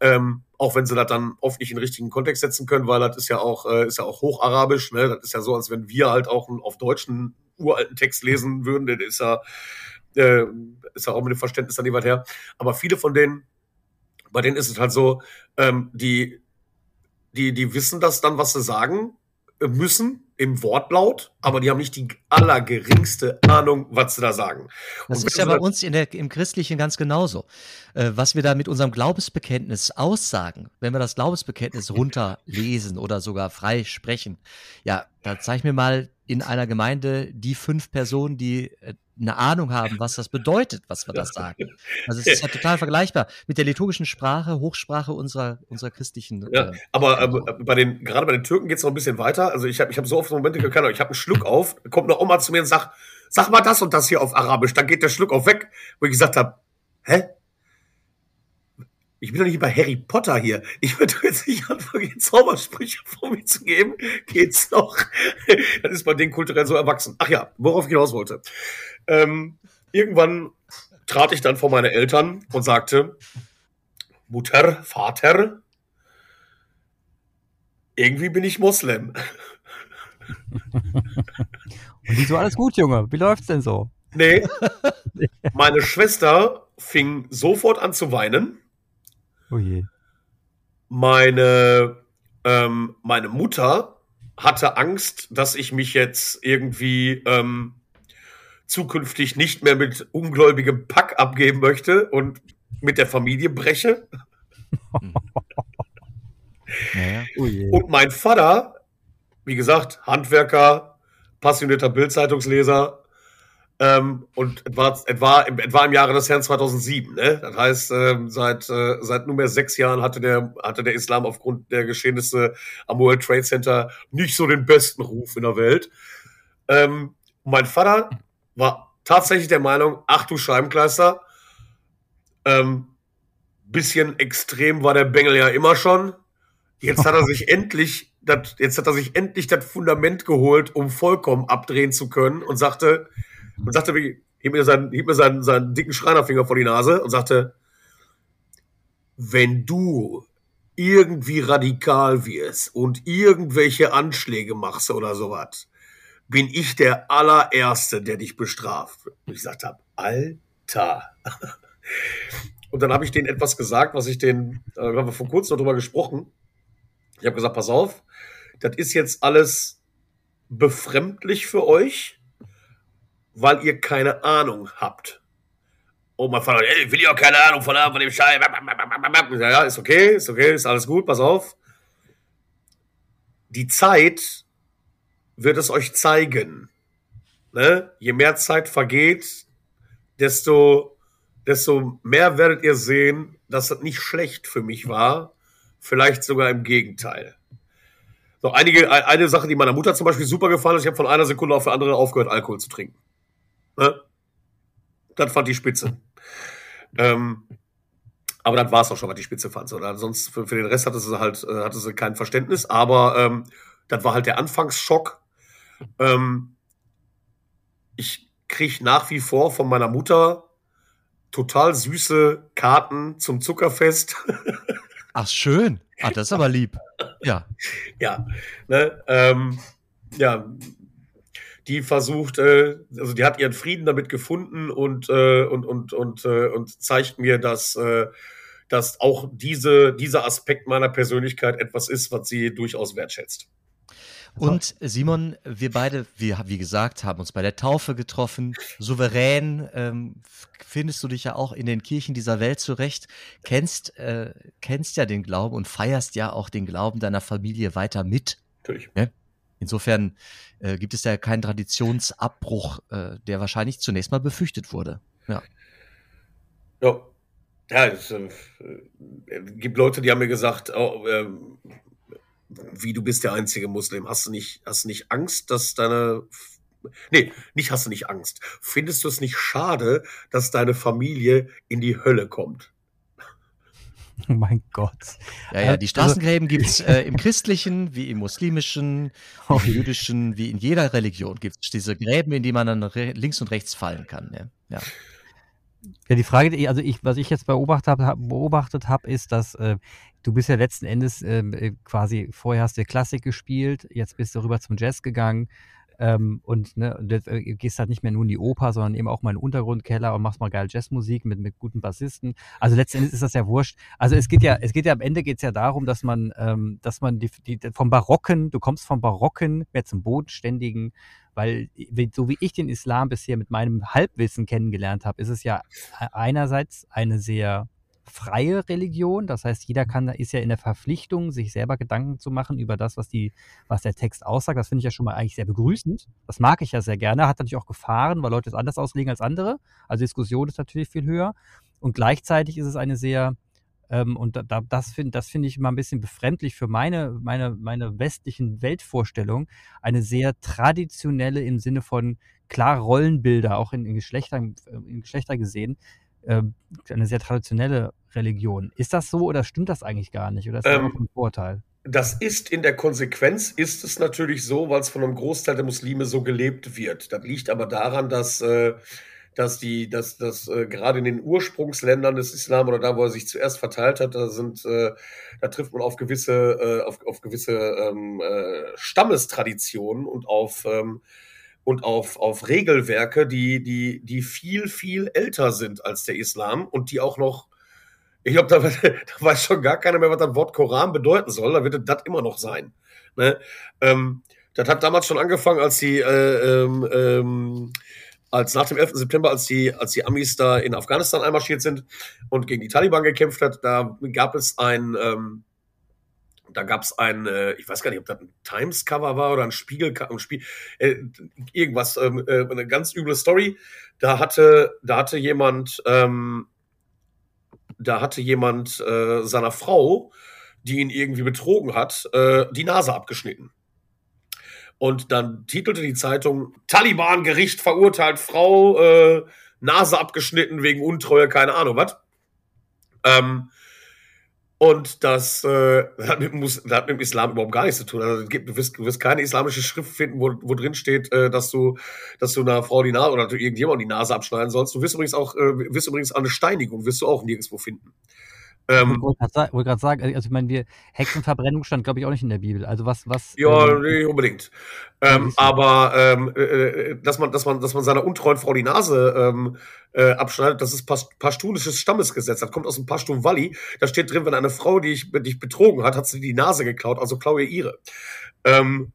ähm, auch wenn sie das dann oft nicht in den richtigen Kontext setzen können, weil das ist ja auch, äh, ist ja auch Hocharabisch, ne? Das ist ja so, als wenn wir halt auch einen auf deutschen uralten Text lesen würden, der ist ja, äh, ist ja auch mit dem Verständnis dann weit her. Aber viele von denen, bei denen ist es halt so, ähm, die, die, die wissen das dann, was sie sagen müssen im Wortlaut, aber die haben nicht die allergeringste Ahnung, was sie da sagen. Das ist ja bei uns in der, im Christlichen ganz genauso. Äh, was wir da mit unserem Glaubensbekenntnis aussagen, wenn wir das Glaubensbekenntnis runterlesen oder sogar frei sprechen, ja, da zeig mir mal in einer Gemeinde die fünf Personen, die äh, eine Ahnung haben, was das bedeutet, was wir da sagen. Also es ist ja total vergleichbar mit der liturgischen Sprache, Hochsprache unserer, unserer christlichen. Ja, äh, aber äh, bei den, gerade bei den Türken geht's noch ein bisschen weiter. Also ich habe ich hab so oft Momente gekannt, ich habe einen Schluck auf, kommt eine Oma zu mir und sagt, sag mal das und das hier auf Arabisch, dann geht der Schluck auf weg, wo ich gesagt habe, hä? Ich bin doch nicht bei Harry Potter hier. Ich würde jetzt nicht anfangen, Zaubersprüche vor mir zu geben. Geht's noch? Das ist bei denen kulturell so erwachsen. Ach ja, worauf ich hinaus wollte. Ähm, irgendwann trat ich dann vor meine Eltern und sagte, Mutter, Vater, irgendwie bin ich Moslem. Und wieso alles gut, Junge? Wie läuft's denn so? Nee. Meine Schwester fing sofort an zu weinen. Oh je. Meine, ähm, meine Mutter hatte Angst, dass ich mich jetzt irgendwie ähm, zukünftig nicht mehr mit ungläubigem Pack abgeben möchte und mit der Familie breche. naja. Oh. Und mein Vater, wie gesagt, Handwerker, passionierter Bildzeitungsleser, ähm, und im- es war im Jahre des Herrn 2007. Ne? Das heißt, ähm, seit, äh, seit nunmehr sechs Jahren hatte der, hatte der Islam aufgrund der Geschehnisse am World Trade Center nicht so den besten Ruf in der Welt. Ähm, mein Vater war tatsächlich der Meinung, ach du Scheibenkleister, Ähm, bisschen extrem war der Bengel ja immer schon. Jetzt hat er sich endlich, das, jetzt hat er sich endlich das Fundament geholt, um vollkommen abdrehen zu können und sagte, und sagte, hielt mir seinen, hielt mir seinen, seinen dicken Schreinerfinger vor die Nase und sagte, wenn du irgendwie radikal wirst und irgendwelche Anschläge machst oder sowas, bin ich der allererste, der dich bestraft. Und ich gesagt habe, Alter. Und dann habe ich denen etwas gesagt, was ich den, äh, haben wir vor kurzem noch drüber gesprochen. Ich habe gesagt, pass auf, das ist jetzt alles befremdlich für euch, weil ihr keine Ahnung habt. Und mein Vater, ey, ich will ja auch keine Ahnung von, von dem Scheiß. Ja, ja, ist okay, ist okay, ist alles gut, pass auf. Die Zeit wird es euch zeigen. Ne? Je mehr Zeit vergeht, desto, desto mehr werdet ihr sehen, dass das nicht schlecht für mich war. Vielleicht sogar im Gegenteil. So, einige, eine Sache, die meiner Mutter zum Beispiel super gefallen ist, ich habe von einer Sekunde auf die andere aufgehört, Alkohol zu trinken. Ne? Das fand die Spitze. Ähm, aber dann war es auch schon, was die Spitze fand. Oder sonst für, für, den Rest hatte sie halt äh, hatte sie kein Verständnis. Aber ähm, das war halt der Anfangsschock. Ähm, ich kriege nach wie vor von meiner Mutter total süße Karten zum Zuckerfest. Ach, schön. Ah, das ist aber lieb. Ja. Ja. Ne, ähm, ja, die versucht, äh, also die hat ihren Frieden damit gefunden und äh, und und und äh, und zeigt mir, dass äh, dass auch diese dieser Aspekt meiner Persönlichkeit etwas ist, was sie durchaus wertschätzt. Und Simon, wir beide, wir, wie gesagt, haben uns bei der Taufe getroffen. Souverän ähm, findest du dich ja auch in den Kirchen dieser Welt zurecht. Kennst, äh, kennst ja den Glauben und feierst ja auch den Glauben deiner Familie weiter mit. Natürlich. Ja? Insofern äh, gibt es ja keinen Traditionsabbruch, äh, der wahrscheinlich zunächst mal befürchtet wurde. Ja. Ja. Ja, es äh, gibt Leute, die haben mir gesagt, oh, äh, wie du bist der einzige Muslim. Hast du nicht, hast du nicht Angst, dass deine Nee, nicht hast du nicht Angst. Findest du es nicht schade, dass deine Familie in die Hölle kommt? Oh mein Gott. Ja, ja, die Straßengräben also, gibt's äh, im christlichen, wie im muslimischen, im jüdischen, wie in jeder Religion gibt es diese Gräben, in die man dann links und rechts fallen kann. Ja. ja. Ja, die Frage, also ich, was ich jetzt beobachtet habe, beobachtet hab, ist, dass äh, du bist ja letzten Endes ähm, äh, quasi, vorher hast du Klassik gespielt, jetzt bist du rüber zum Jazz gegangen ähm, und ne, äh, gehst halt nicht mehr nur in die Oper, sondern eben auch mal in den Untergrundkeller und machst mal geil Jazzmusik mit, mit guten Bassisten. Also letzten Endes ist das ja wurscht. Also es geht ja, es geht ja am Ende geht es ja darum, dass man, ähm, dass man die, die, vom Barocken, du kommst vom Barocken mehr zum Bodenständigen, weil so wie ich den Islam bisher mit meinem Halbwissen kennengelernt habe, ist es ja e-, einerseits eine sehr freie Religion. Das heißt, jeder kann, ist ja in der Verpflichtung, sich selber Gedanken zu machen über das, was die, was der Text aussagt. Das finde ich ja schon mal eigentlich sehr begrüßend. Das mag ich ja sehr gerne. Hat natürlich auch Gefahren, weil Leute es anders auslegen als andere. Also Diskussion ist natürlich viel höher. Und gleichzeitig ist es eine sehr, ähm, und da, das finde das finde ich immer ein bisschen befremdlich für meine, meine, meine westlichen Weltvorstellungen. Eine sehr traditionelle im Sinne von klar Rollenbilder, auch in, in, Geschlechtern, in Geschlechter gesehen, äh, eine sehr traditionelle Religion. Ist das so oder stimmt das eigentlich gar nicht? Oder ist das ähm, ein Vorteil? Das ist in der Konsequenz ist es natürlich so, weil es von einem Großteil der Muslime so gelebt wird. Das liegt aber daran, dass äh, dass die, dass, dass äh, gerade in den Ursprungsländern des Islam oder da, wo er sich zuerst verteilt hat, da sind, äh, da trifft man auf gewisse, äh, auf, auf gewisse ähm, äh, Stammestraditionen und auf ähm, und auf, auf Regelwerke, die, die, die viel, viel älter sind als der Islam und die auch noch, ich glaube, da, da weiß schon gar keiner mehr, was das Wort Koran bedeuten soll, da wird das immer noch sein. Ne? Ähm, das hat damals schon angefangen, als die, äh, ähm, ähm, als nach dem 11. September, als die, als die Amis da in Afghanistan einmarschiert sind und gegen die Taliban gekämpft hat, da gab es ein, ähm, da gab es ein, äh, ich weiß gar nicht, ob das ein Times-Cover war oder ein Spiegel, ein Spiel, äh, irgendwas, ähm, äh, eine ganz üble Story. Da hatte, da hatte jemand, ähm, da hatte jemand äh, seiner Frau, die ihn irgendwie betrogen hat, äh, die Nase abgeschnitten. Und dann titelte die Zeitung Taliban-Gericht verurteilt Frau, äh, Nase abgeschnitten wegen Untreue, keine Ahnung was. Ähm, und das, äh, hat mit, muss, hat mit dem Islam überhaupt gar nichts zu tun. Also, du, wirst, du wirst keine islamische Schrift finden, wo, wo drin steht, äh, dass du, dass du einer Frau die Nase oder irgendjemand die Nase abschneiden sollst. Du wirst übrigens auch, äh, wirst übrigens eine Steinigung, wirst du auch nirgendwo finden. Ähm, ich wollte gerade sagen, also ich meine, wir Hexenverbrennung stand, glaube ich, auch nicht in der Bibel. Also was, was. Ja, ähm, nicht unbedingt. Ähm, aber ähm, äh, äh, dass man, dass man, dass man seiner untreuen Frau die Nase ähm, äh, abschneidet, das ist pashtunisches Stammesgesetz. Das kommt aus dem Pashtun Valley. Da steht drin, wenn eine Frau dich, dich betrogen hat, hat sie die Nase geklaut, also klaue ihr ihre. Ähm,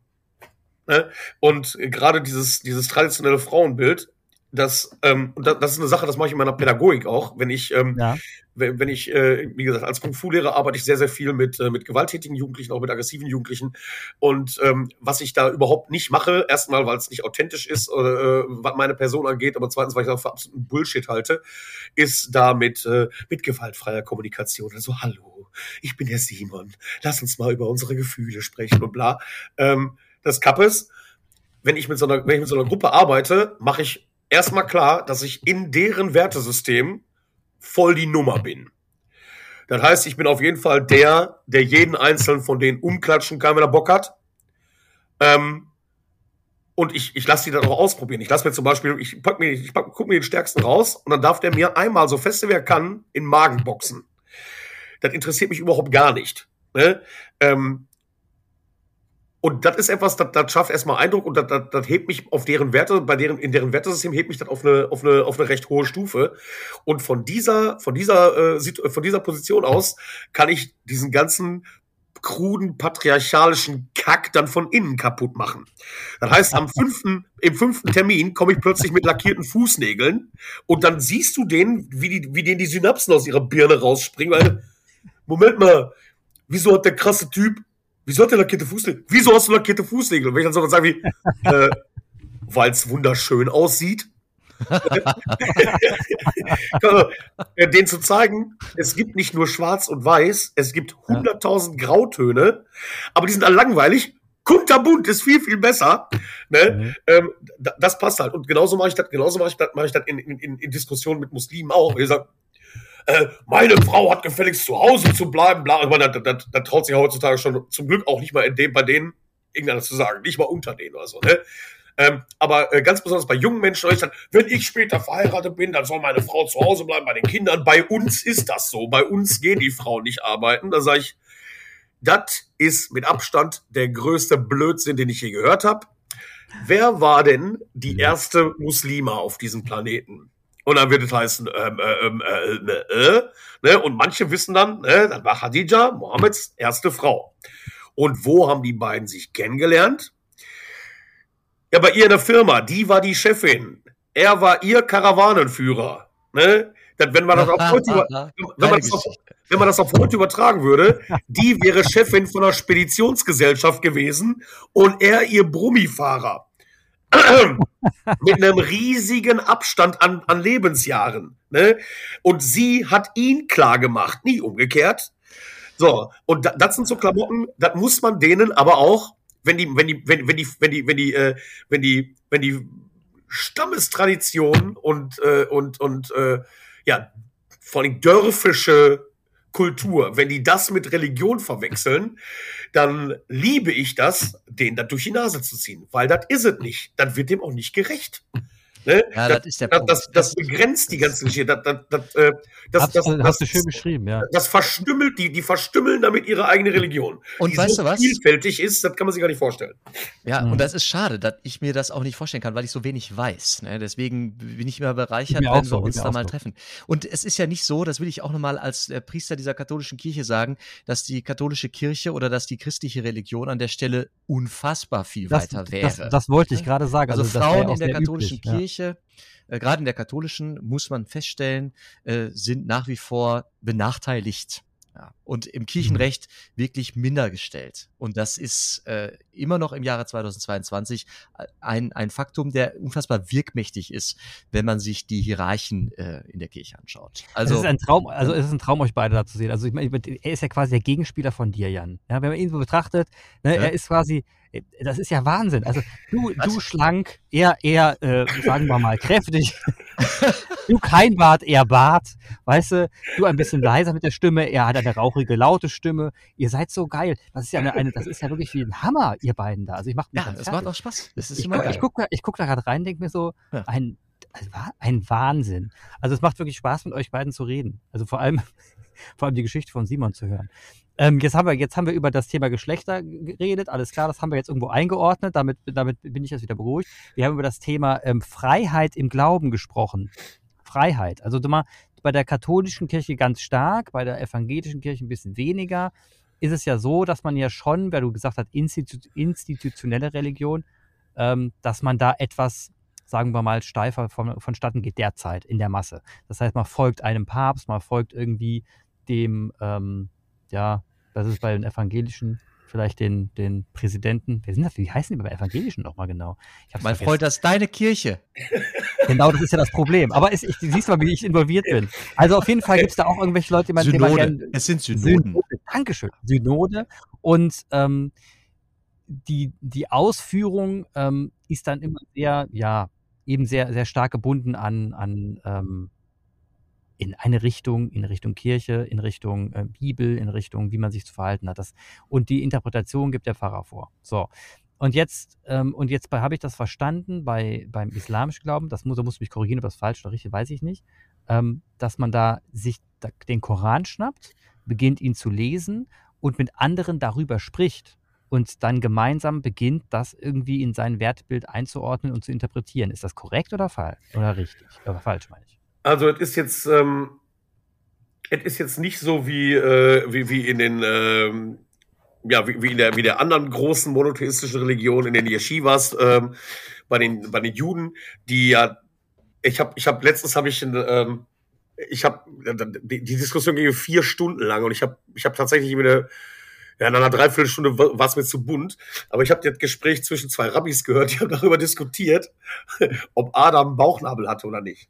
ne? Und gerade dieses, dieses traditionelle Frauenbild das, ähm, und das ist eine Sache, das mache ich in meiner Pädagogik auch. Wenn ich, ähm, ja. wenn, wenn ich, äh, wie gesagt, als Kung Fu-Lehrer arbeite ich sehr, sehr viel mit, äh, mit gewalttätigen Jugendlichen, auch mit aggressiven Jugendlichen. Und ähm, was ich da überhaupt nicht mache, erstmal, weil es nicht authentisch ist, äh, was meine Person angeht, aber zweitens, weil ich das für absoluten Bullshit halte, ist da mit, äh, mit gewaltfreier Kommunikation. Also, hallo, ich bin der Simon, lass uns mal über unsere Gefühle sprechen und bla. Ähm, das Kappes, wenn ich mit so einer, wenn ich mit so einer Gruppe arbeite, mache ich erstmal klar, dass ich in deren Wertesystem voll die Nummer bin. Das heißt, ich bin auf jeden Fall der, der jeden einzelnen von denen umklatschen kann, wenn er Bock hat. Ähm, und ich, ich lasse die dann auch ausprobieren. Ich lasse mir zum Beispiel, ich pack mir, ich pack, guck mir den stärksten raus und dann darf der mir einmal so feste wie er kann in Magen boxen. Das interessiert mich überhaupt gar nicht. Ne? Ähm, und das ist etwas, das, das schafft erstmal Eindruck und das, das, das hebt mich auf deren Werte, bei deren, in deren Wertesystem hebt mich das auf eine, auf eine, auf eine recht hohe Stufe. Und von dieser, von dieser, äh, von dieser Position aus kann ich diesen ganzen kruden patriarchalischen Kack dann von innen kaputt machen. Das heißt, am fünften, im fünften Termin komme ich plötzlich mit lackierten Fußnägeln und dann siehst du denen, wie, die, wie denen die Synapsen aus ihrer Birne rausspringen, weil, Moment mal, wieso hat der krasse Typ Wieso hat der lackierte Fußnägel? Wieso hast du lackierte Fußnägel? Und wenn ich dann so sagen wie, äh, weil es wunderschön aussieht. den zu zeigen, es gibt nicht nur schwarz und weiß, es gibt 100.000 Grautöne, aber die sind alle langweilig. Kunterbunt ist viel, viel besser. Ne? Mhm. Ähm, das passt halt. Und genauso mache ich das, genauso mache ich das, mache ich das in, in, in Diskussionen mit Muslimen auch. Ich sage, äh, meine Frau hat gefälligst zu Hause zu bleiben, bla. Ich meine, da, da, da traut sich heutzutage schon zum Glück auch nicht mal in dem, bei denen irgendeiner zu sagen, nicht mal unter denen oder so, ne? Ähm, aber äh, ganz besonders bei jungen Menschen, ich dann, wenn ich später verheiratet bin, dann soll meine Frau zu Hause bleiben bei den Kindern. Bei uns ist das so. Bei uns gehen die Frauen nicht arbeiten. Da sage ich, das ist mit Abstand der größte Blödsinn, den ich je gehört habe. Wer war denn die erste Muslima auf diesem Planeten? Und dann wird es heißen, ähm, ähm, äh, äh, äh, ne? und manche wissen dann, ne, das war Khadija, Mohammeds erste Frau. Und wo haben die beiden sich kennengelernt? Ja, bei ihr in der Firma, die war die Chefin. Er war ihr Karawanenführer. Ne? Das, wenn, man das auf heute über, wenn, man das auf, wenn man das auf heute übertragen würde, die wäre Chefin von einer Speditionsgesellschaft gewesen und er ihr Brummifahrer. mit einem riesigen Abstand an, an Lebensjahren. Ne? Und sie hat ihn klar gemacht, nie umgekehrt. So, und da, das sind so Klamotten, das muss man denen aber auch, wenn die, wenn die, wenn, wenn die, wenn die, wenn die, äh, wenn die, wenn die Stammestradition und, äh, und, und äh, ja, vor allem dörfische Kultur. Wenn die das mit Religion verwechseln, dann liebe ich das, den da durch die Nase zu ziehen, weil das ist es nicht. Dann wird dem auch nicht gerecht. Ne? Ja, das, das, ist der das, Punkt. Das, das begrenzt die ganze Geschichte. Das, das, das, äh, das, hast, das, das, hast du schön beschrieben, ja. Das verstümmelt, die, die verstümmeln damit ihre eigene Religion. Und die weißt so du was? vielfältig ist, das kann man sich gar nicht vorstellen. Ja, mhm. und das ist schade, dass ich mir das auch nicht vorstellen kann, weil ich so wenig weiß. Ne? Deswegen bin ich immer bereichert, wenn so, wir uns da mal so. treffen. Und es ist ja nicht so, das will ich auch nochmal als äh, Priester dieser katholischen Kirche sagen, dass die katholische Kirche oder dass die christliche Religion an der Stelle unfassbar viel weiter wäre. Das, wollte ich gerade sagen. Also, also Frauen in der katholischen üblich, Kirche ja äh, gerade in der katholischen, muss man feststellen, äh, sind nach wie vor benachteiligt. Ja, und im Kirchenrecht wirklich minder gestellt. Und das ist äh, immer noch im Jahre 2022 äh, ein, ein Faktum, der unfassbar wirkmächtig ist, wenn man sich die Hierarchen äh, in der Kirche anschaut. Also, es ist ein Traum, also es ist ein Traum, euch beide da zu sehen. Also ich meine, er ist ja quasi der Gegenspieler von dir, Jan. Ja, wenn man ihn so betrachtet, ne, ja. er ist quasi, das ist ja Wahnsinn. Also du, du schlank, eher, eher, äh, sagen wir mal, kräftig. du kein Bart, eher Bart. Weißt du, du ein bisschen leiser mit der Stimme, er hat eine rauchige, laute Stimme. Ihr seid so geil. Das ist ja eine, eine das ist ja wirklich wie ein Hammer, ihr beiden da. Also ich mach Ja, das macht auch Spaß. Das ist ich, immer guck, da- guck da gerade rein, denke mir so, Ja. ein, ein Wahnsinn. Also es macht wirklich Spaß, mit euch beiden zu reden. Also vor allem, vor allem die Geschichte von Simon zu hören. Ähm, jetzt, haben wir, jetzt haben wir über das Thema Geschlechter geredet, alles klar, das haben wir jetzt irgendwo eingeordnet, damit, damit bin ich jetzt wieder beruhigt. Wir haben über das Thema ähm, Freiheit im Glauben gesprochen. Freiheit. Also mal, bei der katholischen Kirche ganz stark, bei der evangelischen Kirche ein bisschen weniger. Ist es ja so, dass man ja schon, weil du gesagt hast, Institu institutionelle Religion, ähm, dass man da etwas, sagen wir mal, steifer von, vonstatten geht derzeit in der Masse. Das heißt, man folgt einem Papst, man folgt irgendwie dem, ähm, ja, das ist bei den Evangelischen vielleicht den, den Präsidenten. Wer sind das? Wie heißen die bei Evangelischen nochmal genau? Mein vergessen. Freund, das ist deine Kirche. Genau, das ist ja das Problem. Aber es, ich, du siehst mal, wie ich involviert bin. Also auf jeden Fall gibt es da auch irgendwelche Leute, die man, die man Synode. gern Es sind Synoden. Synode, Dankeschön. Synode. Und ähm, die, die Ausführung ähm, ist dann immer sehr, ja, eben sehr, sehr stark gebunden an, an ähm, in eine Richtung, in Richtung Kirche, in Richtung äh, Bibel, in Richtung, wie man sich zu verhalten hat. Das, und die Interpretation gibt der Pfarrer vor. So. Und jetzt, ähm, und jetzt habe ich das verstanden bei, beim islamischen Glauben, das muss, da muss mich korrigieren, ob das falsch oder richtig, weiß ich nicht, ähm, dass man da sich da, den Koran schnappt, beginnt ihn zu lesen und mit anderen darüber spricht und dann gemeinsam beginnt, das irgendwie in sein Wertbild einzuordnen und zu interpretieren. Ist das korrekt oder falsch? Oder richtig? Oder falsch, meine ich. Also es ist jetzt, ähm, es ist jetzt nicht so wie, äh, wie, wie in den, ähm, ja, wie, wie in der, wie der anderen großen monotheistischen Religion, in den Yeshivas, ähm, bei den, bei den Juden, die ja, ich habe, ich habe letztens habe ich, ähm, ich habe, die, die Diskussion ging vier Stunden lang und ich habe, ich habe tatsächlich wieder, ja, in einer Dreiviertelstunde war es mir zu bunt, aber ich habe das Gespräch zwischen zwei Rabbis gehört, die haben darüber diskutiert, ob Adam Bauchnabel hatte oder nicht.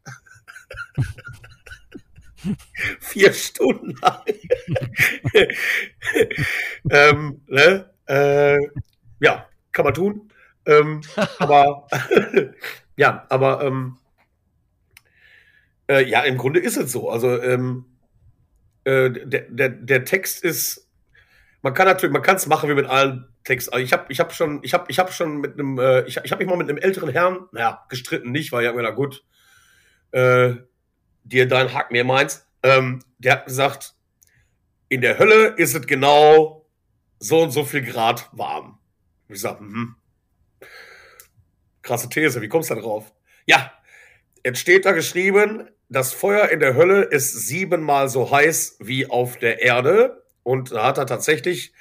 Vier Stunden lang. ähm, ne? äh, ja, kann man tun. Ähm, aber ja, aber ähm, äh, ja, im Grunde ist es so. Also ähm, äh, der, der, der Text ist, man kann natürlich, man kann es machen wie mit allen Texten. Also ich habe ich hab schon, ich habe ich hab schon mit einem, äh, ich, ich habe mich mal mit einem älteren Herrn, naja, gestritten nicht, weil ich hab mir gedacht, gut, äh, dir dein Hack mir meins. Ähm, der hat gesagt, in der Hölle ist es genau so und so viel Grad warm. Ich sag, hm, krasse These, wie kommst du da drauf? Ja, jetzt steht da geschrieben, das Feuer in der Hölle ist siebenmal so heiß wie auf der Erde. Und da hat er tatsächlich,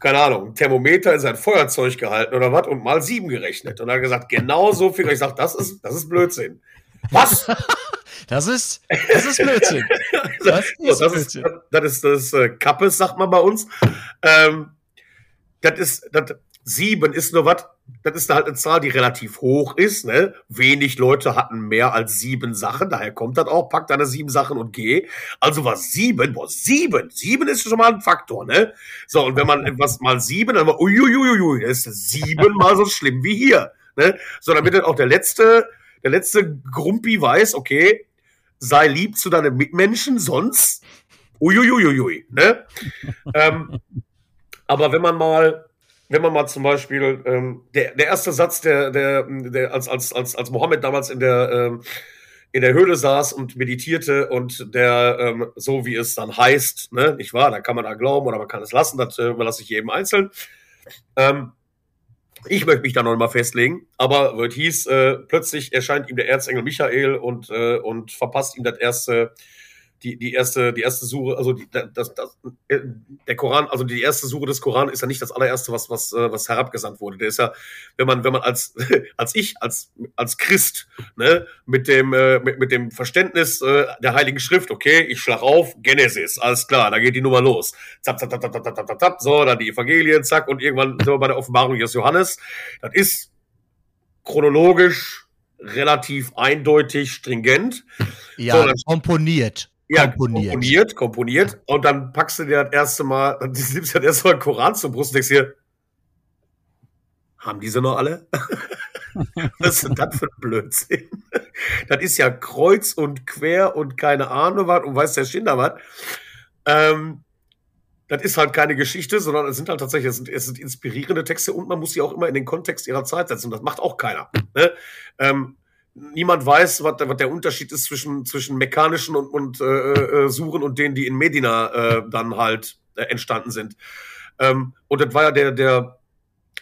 keine Ahnung, ein Thermometer in sein Feuerzeug gehalten oder was und mal sieben gerechnet. Und er hat gesagt, genau so viel. Ich sag, das ist, das ist Blödsinn. Was? Das ist, das ist Blödsinn. Das So, ist das, ist, das ist das äh, Kappes, sagt man bei uns. Ähm, das ist, das, sieben ist nur was, das ist halt eine Zahl, die relativ hoch ist. Ne? Wenig Leute hatten mehr als sieben Sachen, daher kommt das auch, pack deine sieben Sachen und geh. Also was sieben, boah, sieben, sieben ist schon mal ein Faktor, ne? So, und wenn man etwas mal sieben, dann mal, uiuiuiui, das ist siebenmal so schlimm wie hier. Ne? So, damit dann auch der letzte, der letzte Grumpi weiß, okay, sei lieb zu deinen Mitmenschen, sonst uiuiuiui, ne? ähm, aber wenn man mal, wenn man mal zum Beispiel, ähm, der, der erste Satz, der, der, der als, als, als, als Mohammed damals in der, ähm, in der Höhle saß und meditierte und der, ähm, so wie es dann heißt, ne, nicht wahr, da kann man da glauben oder man kann es lassen, das äh, überlasse ich jedem einzeln. Ähm, ich möchte mich da noch mal festlegen, aber es hieß, äh, plötzlich erscheint ihm der Erzengel Michael und, äh, und verpasst ihm das erste, die, die erste, die erste Suche, also die, das, das, äh, der Koran, also die erste Suche des Koran ist ja nicht das allererste, was, was, äh, was herabgesandt wurde. Der ist ja, wenn man, wenn man als, als ich, als, als Christ, ne, mit dem, äh, mit, mit dem Verständnis der Heiligen Schrift, okay, ich schlag auf, Genesis, alles klar, da geht die Nummer los. Zap, zap, zap, zap, zap, zap, zap, zap, so, dann die Evangelien, zack, und irgendwann sind wir bei der Offenbarung des Johannes. Das ist chronologisch relativ eindeutig stringent. Ja, So, komponiert. Ja, Komponiert. komponiert, komponiert. Und dann packst du dir das erste Mal, dann nimmst du das erste Mal Koran zur Brust und denkst dir, Haben diese noch alle? Was ist denn das für ein Blödsinn? Das ist ja kreuz und quer und keine Ahnung was und weiß der Schinder was. Ähm, das ist halt keine Geschichte, sondern es sind halt tatsächlich, es sind, es sind inspirierende Texte und man muss sie auch immer in den Kontext ihrer Zeit setzen. Und das macht auch keiner. Ne? Ähm, niemand weiß, was, was der Unterschied ist zwischen, zwischen mechanischen und, und äh, äh, Suchen und denen, die in Medina äh, dann halt äh, entstanden sind. Ähm, und das war ja der, der,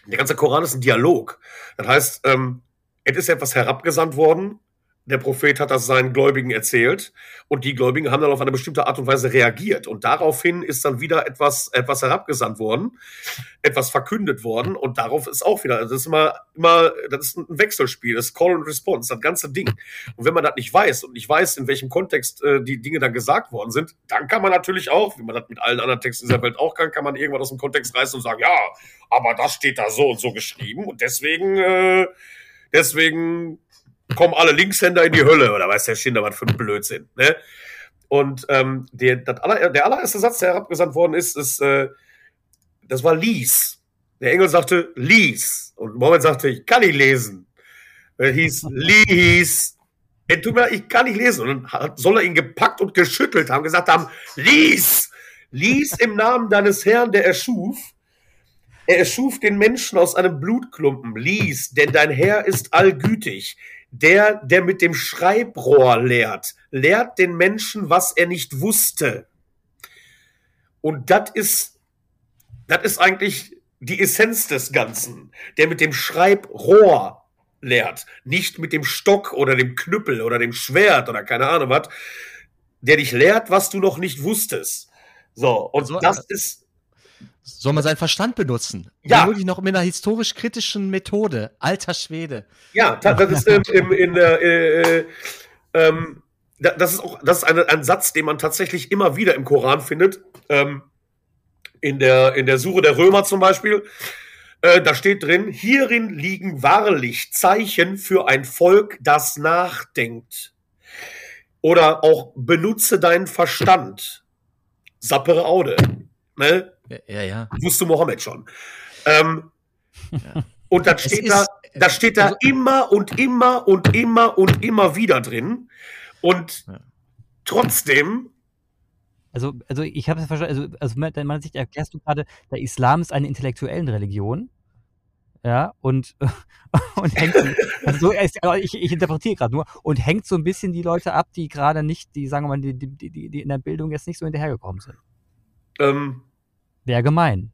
der ganze Koran ist ein Dialog. Das heißt, ähm, es ist etwas herabgesandt worden der Prophet hat das seinen Gläubigen erzählt und die Gläubigen haben dann auf eine bestimmte Art und Weise reagiert und daraufhin ist dann wieder etwas etwas herabgesandt worden, etwas verkündet worden und darauf ist auch wieder, das ist immer immer das ist ein Wechselspiel, das Call and Response, das ganze Ding. Und wenn man das nicht weiß und nicht weiß, in welchem Kontext äh, die Dinge dann gesagt worden sind, dann kann man natürlich auch, wie man das mit allen anderen Texten dieser Welt auch kann, kann man irgendwas aus dem Kontext reißen und sagen, ja, aber das steht da so und so geschrieben und deswegen äh, deswegen kommen alle Linkshänder in die Hölle oder weiß der Schinder was für ein Blödsinn. Ne? Und ähm, der, aller, der allererste Satz, der herabgesandt worden ist, ist äh, das war Lies. Der Engel sagte Lies. Und Mohammed sagte, ich kann nicht lesen. Er hieß Lies. tut mir, ich kann nicht lesen. Und dann soll er ihn gepackt und geschüttelt haben, gesagt haben, Lies! Lies im Namen deines Herrn, der erschuf. Er erschuf den Menschen aus einem Blutklumpen. Lies, denn dein Herr ist allgütig der, der mit dem Schreibrohr lehrt, lehrt den Menschen, was er nicht wusste. Und das ist, das ist eigentlich die Essenz des Ganzen. Der mit dem Schreibrohr lehrt, nicht mit dem Stock oder dem Knüppel oder dem Schwert oder keine Ahnung was, der dich lehrt, was du noch nicht wusstest. So, und also, das ist, soll man seinen Verstand benutzen? Ja. Wirklich noch mit einer historisch-kritischen Methode. Alter Schwede. Ja, das ist ähm, im, in der, äh, äh, ähm, das ist auch, das ist eine, ein Satz, den man tatsächlich immer wieder im Koran findet. Ähm, in der, in der Suche der Römer zum Beispiel. Äh, da steht drin, hierin liegen wahrlich Zeichen für ein Volk, das nachdenkt. Oder auch benutze deinen Verstand. Sappere Aude. Ne? Ja, ja. Wusste Mohammed schon. Ähm, ja. Und das steht da, das steht da also, immer und immer und immer und immer wieder drin. Und ja. trotzdem. Also, also ich habe es verstanden, also, also meiner Sicht erklärst du gerade, der Islam ist eine intellektuelle Religion. Ja, und, und hängt, also so, ich, ich interpretiere gerade nur, und hängt so ein bisschen die Leute ab, die gerade nicht, die, sagen wir mal, die, die, die, die in der Bildung jetzt nicht so hinterhergekommen sind. Ähm, Wäre gemein.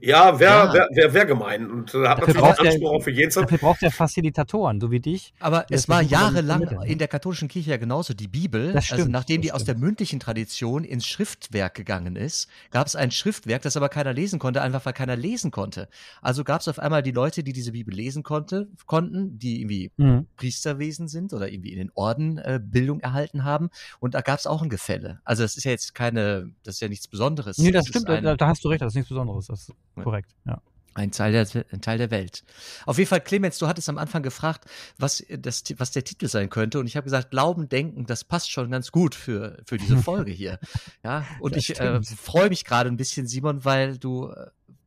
Ja, wäre ja. wär, wär, wär gemein. Und da hat natürlich auch Anspruch auf Hygiene. Dafür braucht er Facilitatoren, so wie dich. Aber es war jahrelang in der katholischen Kirche ja genauso die Bibel. Das also stimmt, also nachdem die aus der mündlichen Tradition ins Schriftwerk gegangen ist, gab es ein Schriftwerk, das aber keiner lesen konnte, einfach weil keiner lesen konnte. Also gab es auf einmal die Leute, die diese Bibel lesen konnte, konnten, die irgendwie mhm. Priesterwesen sind oder irgendwie in den Orden äh, Bildung erhalten haben. Und da gab es auch ein Gefälle. Also das ist ja jetzt keine, das ist ja nichts Besonderes. Nee, das, das stimmt, ein, da hast du recht, das ist nichts Besonderes. Das Korrekt, ja. Ein Teil, der, ein Teil der Welt. Auf jeden Fall, Clemens, du hattest am Anfang gefragt, was, das, was der Titel sein könnte. Und ich habe gesagt, Glauben, Denken, das passt schon ganz gut für, für diese Folge hier. Ja, und das ich äh, freue mich gerade ein bisschen, Simon, weil du,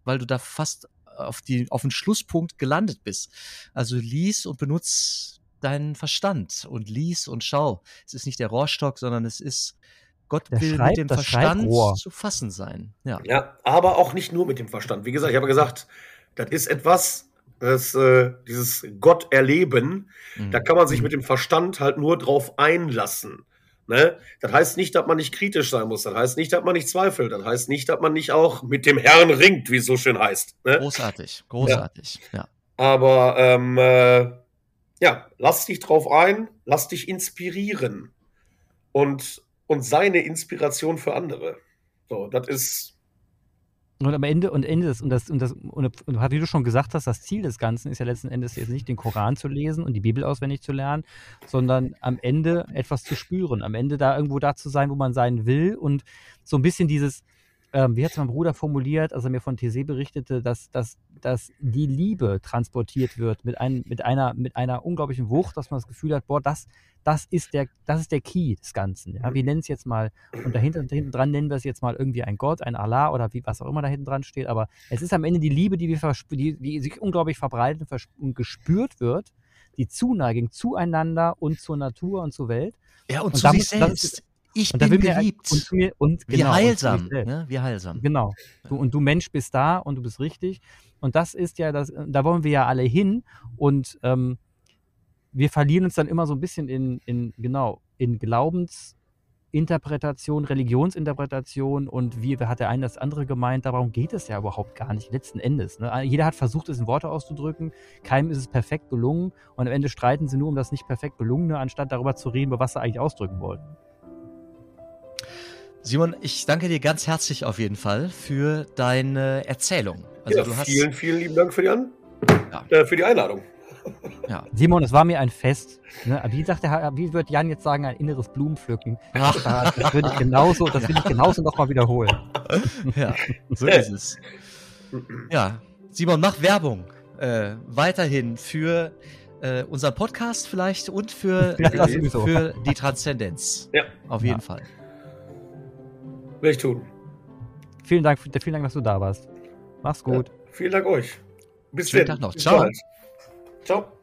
weil du da fast auf, die, auf den Schlusspunkt gelandet bist. Also lies und benutz deinen Verstand und lies und schau. Es ist nicht der Rohrstock, sondern es ist Gott der will schreibt, mit dem Verstand zu fassen sein. Ja. ja, aber auch nicht nur mit dem Verstand. Wie gesagt, ich habe gesagt, das ist etwas, das, äh, dieses Gott erleben, mhm. da kann man sich mhm. mit dem Verstand halt nur drauf einlassen. Ne? Das heißt nicht, dass man nicht kritisch sein muss. Das heißt nicht, dass man nicht zweifelt. Das heißt nicht, dass man nicht auch mit dem Herrn ringt, wie es so schön heißt. Ne? Großartig, großartig, ja. ja. Aber ähm, äh, ja, lass dich drauf ein, lass dich inspirieren. Und und seine Inspiration für andere. So, das ist. Und am Ende und Ende des, und das, und das, und, wie du schon gesagt hast, das Ziel des Ganzen ist ja letzten Endes jetzt nicht den Koran zu lesen und die Bibel auswendig zu lernen, sondern am Ende etwas zu spüren, am Ende da irgendwo da zu sein, wo man sein will und so ein bisschen dieses, ähm, wie hat es mein Bruder formuliert, als er mir von TC berichtete, dass, dass, dass die Liebe transportiert wird mit, ein, mit, einer, mit einer unglaublichen Wucht, dass man das Gefühl hat, boah, das, das, ist, der, das ist der Key des Ganzen. Ja? Wir nennen es jetzt mal, und dahinter, dahinter dran nennen wir es jetzt mal irgendwie ein Gott, ein Allah oder wie, was auch immer da hinten dran steht, aber es ist am Ende die Liebe, die, wir die, die sich unglaublich verbreitet und gespürt wird, die Zuneigung zueinander und zur Natur und zur Welt. Ja, und, und zu sich selbst. Ich bin geliebt. Und, mir, und wie genau, heilsam. Ne? Wie heilsam. Genau. Du, und du Mensch bist da und du bist richtig. Und das ist ja, das, da wollen wir ja alle hin. Und ähm, wir verlieren uns dann immer so ein bisschen in, in genau, in Glaubens, Interpretation, Religionsinterpretation und wie hat der eine das andere gemeint, darum geht es ja überhaupt gar nicht, letzten Endes. Ne? Jeder hat versucht, es in Worte auszudrücken, keinem ist es perfekt gelungen und am Ende streiten sie nur um das nicht perfekt gelungene, anstatt darüber zu reden, was sie eigentlich ausdrücken wollten. Simon, ich danke dir ganz herzlich auf jeden Fall für deine Erzählung. Also ja, du hast vielen, vielen lieben Dank für die, An ja. äh, für die Einladung. Ja. Simon, es war mir ein Fest. Ne? Wie, sagt der, wie wird Jan jetzt sagen, ein inneres Blumenpflücken? Ja. Das würde ich genauso, das will ich genauso nochmal wiederholen. Ja, so ist es. Ja, Simon, mach Werbung äh, weiterhin für äh, unseren Podcast vielleicht und für, ja, äh, für die Transzendenz. Ja. Auf jeden ja. Fall. Will ich tun. Vielen Dank, vielen Dank, dass du da warst. Mach's gut. Ja, vielen Dank euch. Bis Schönen Tag noch. Ciao. Ciao.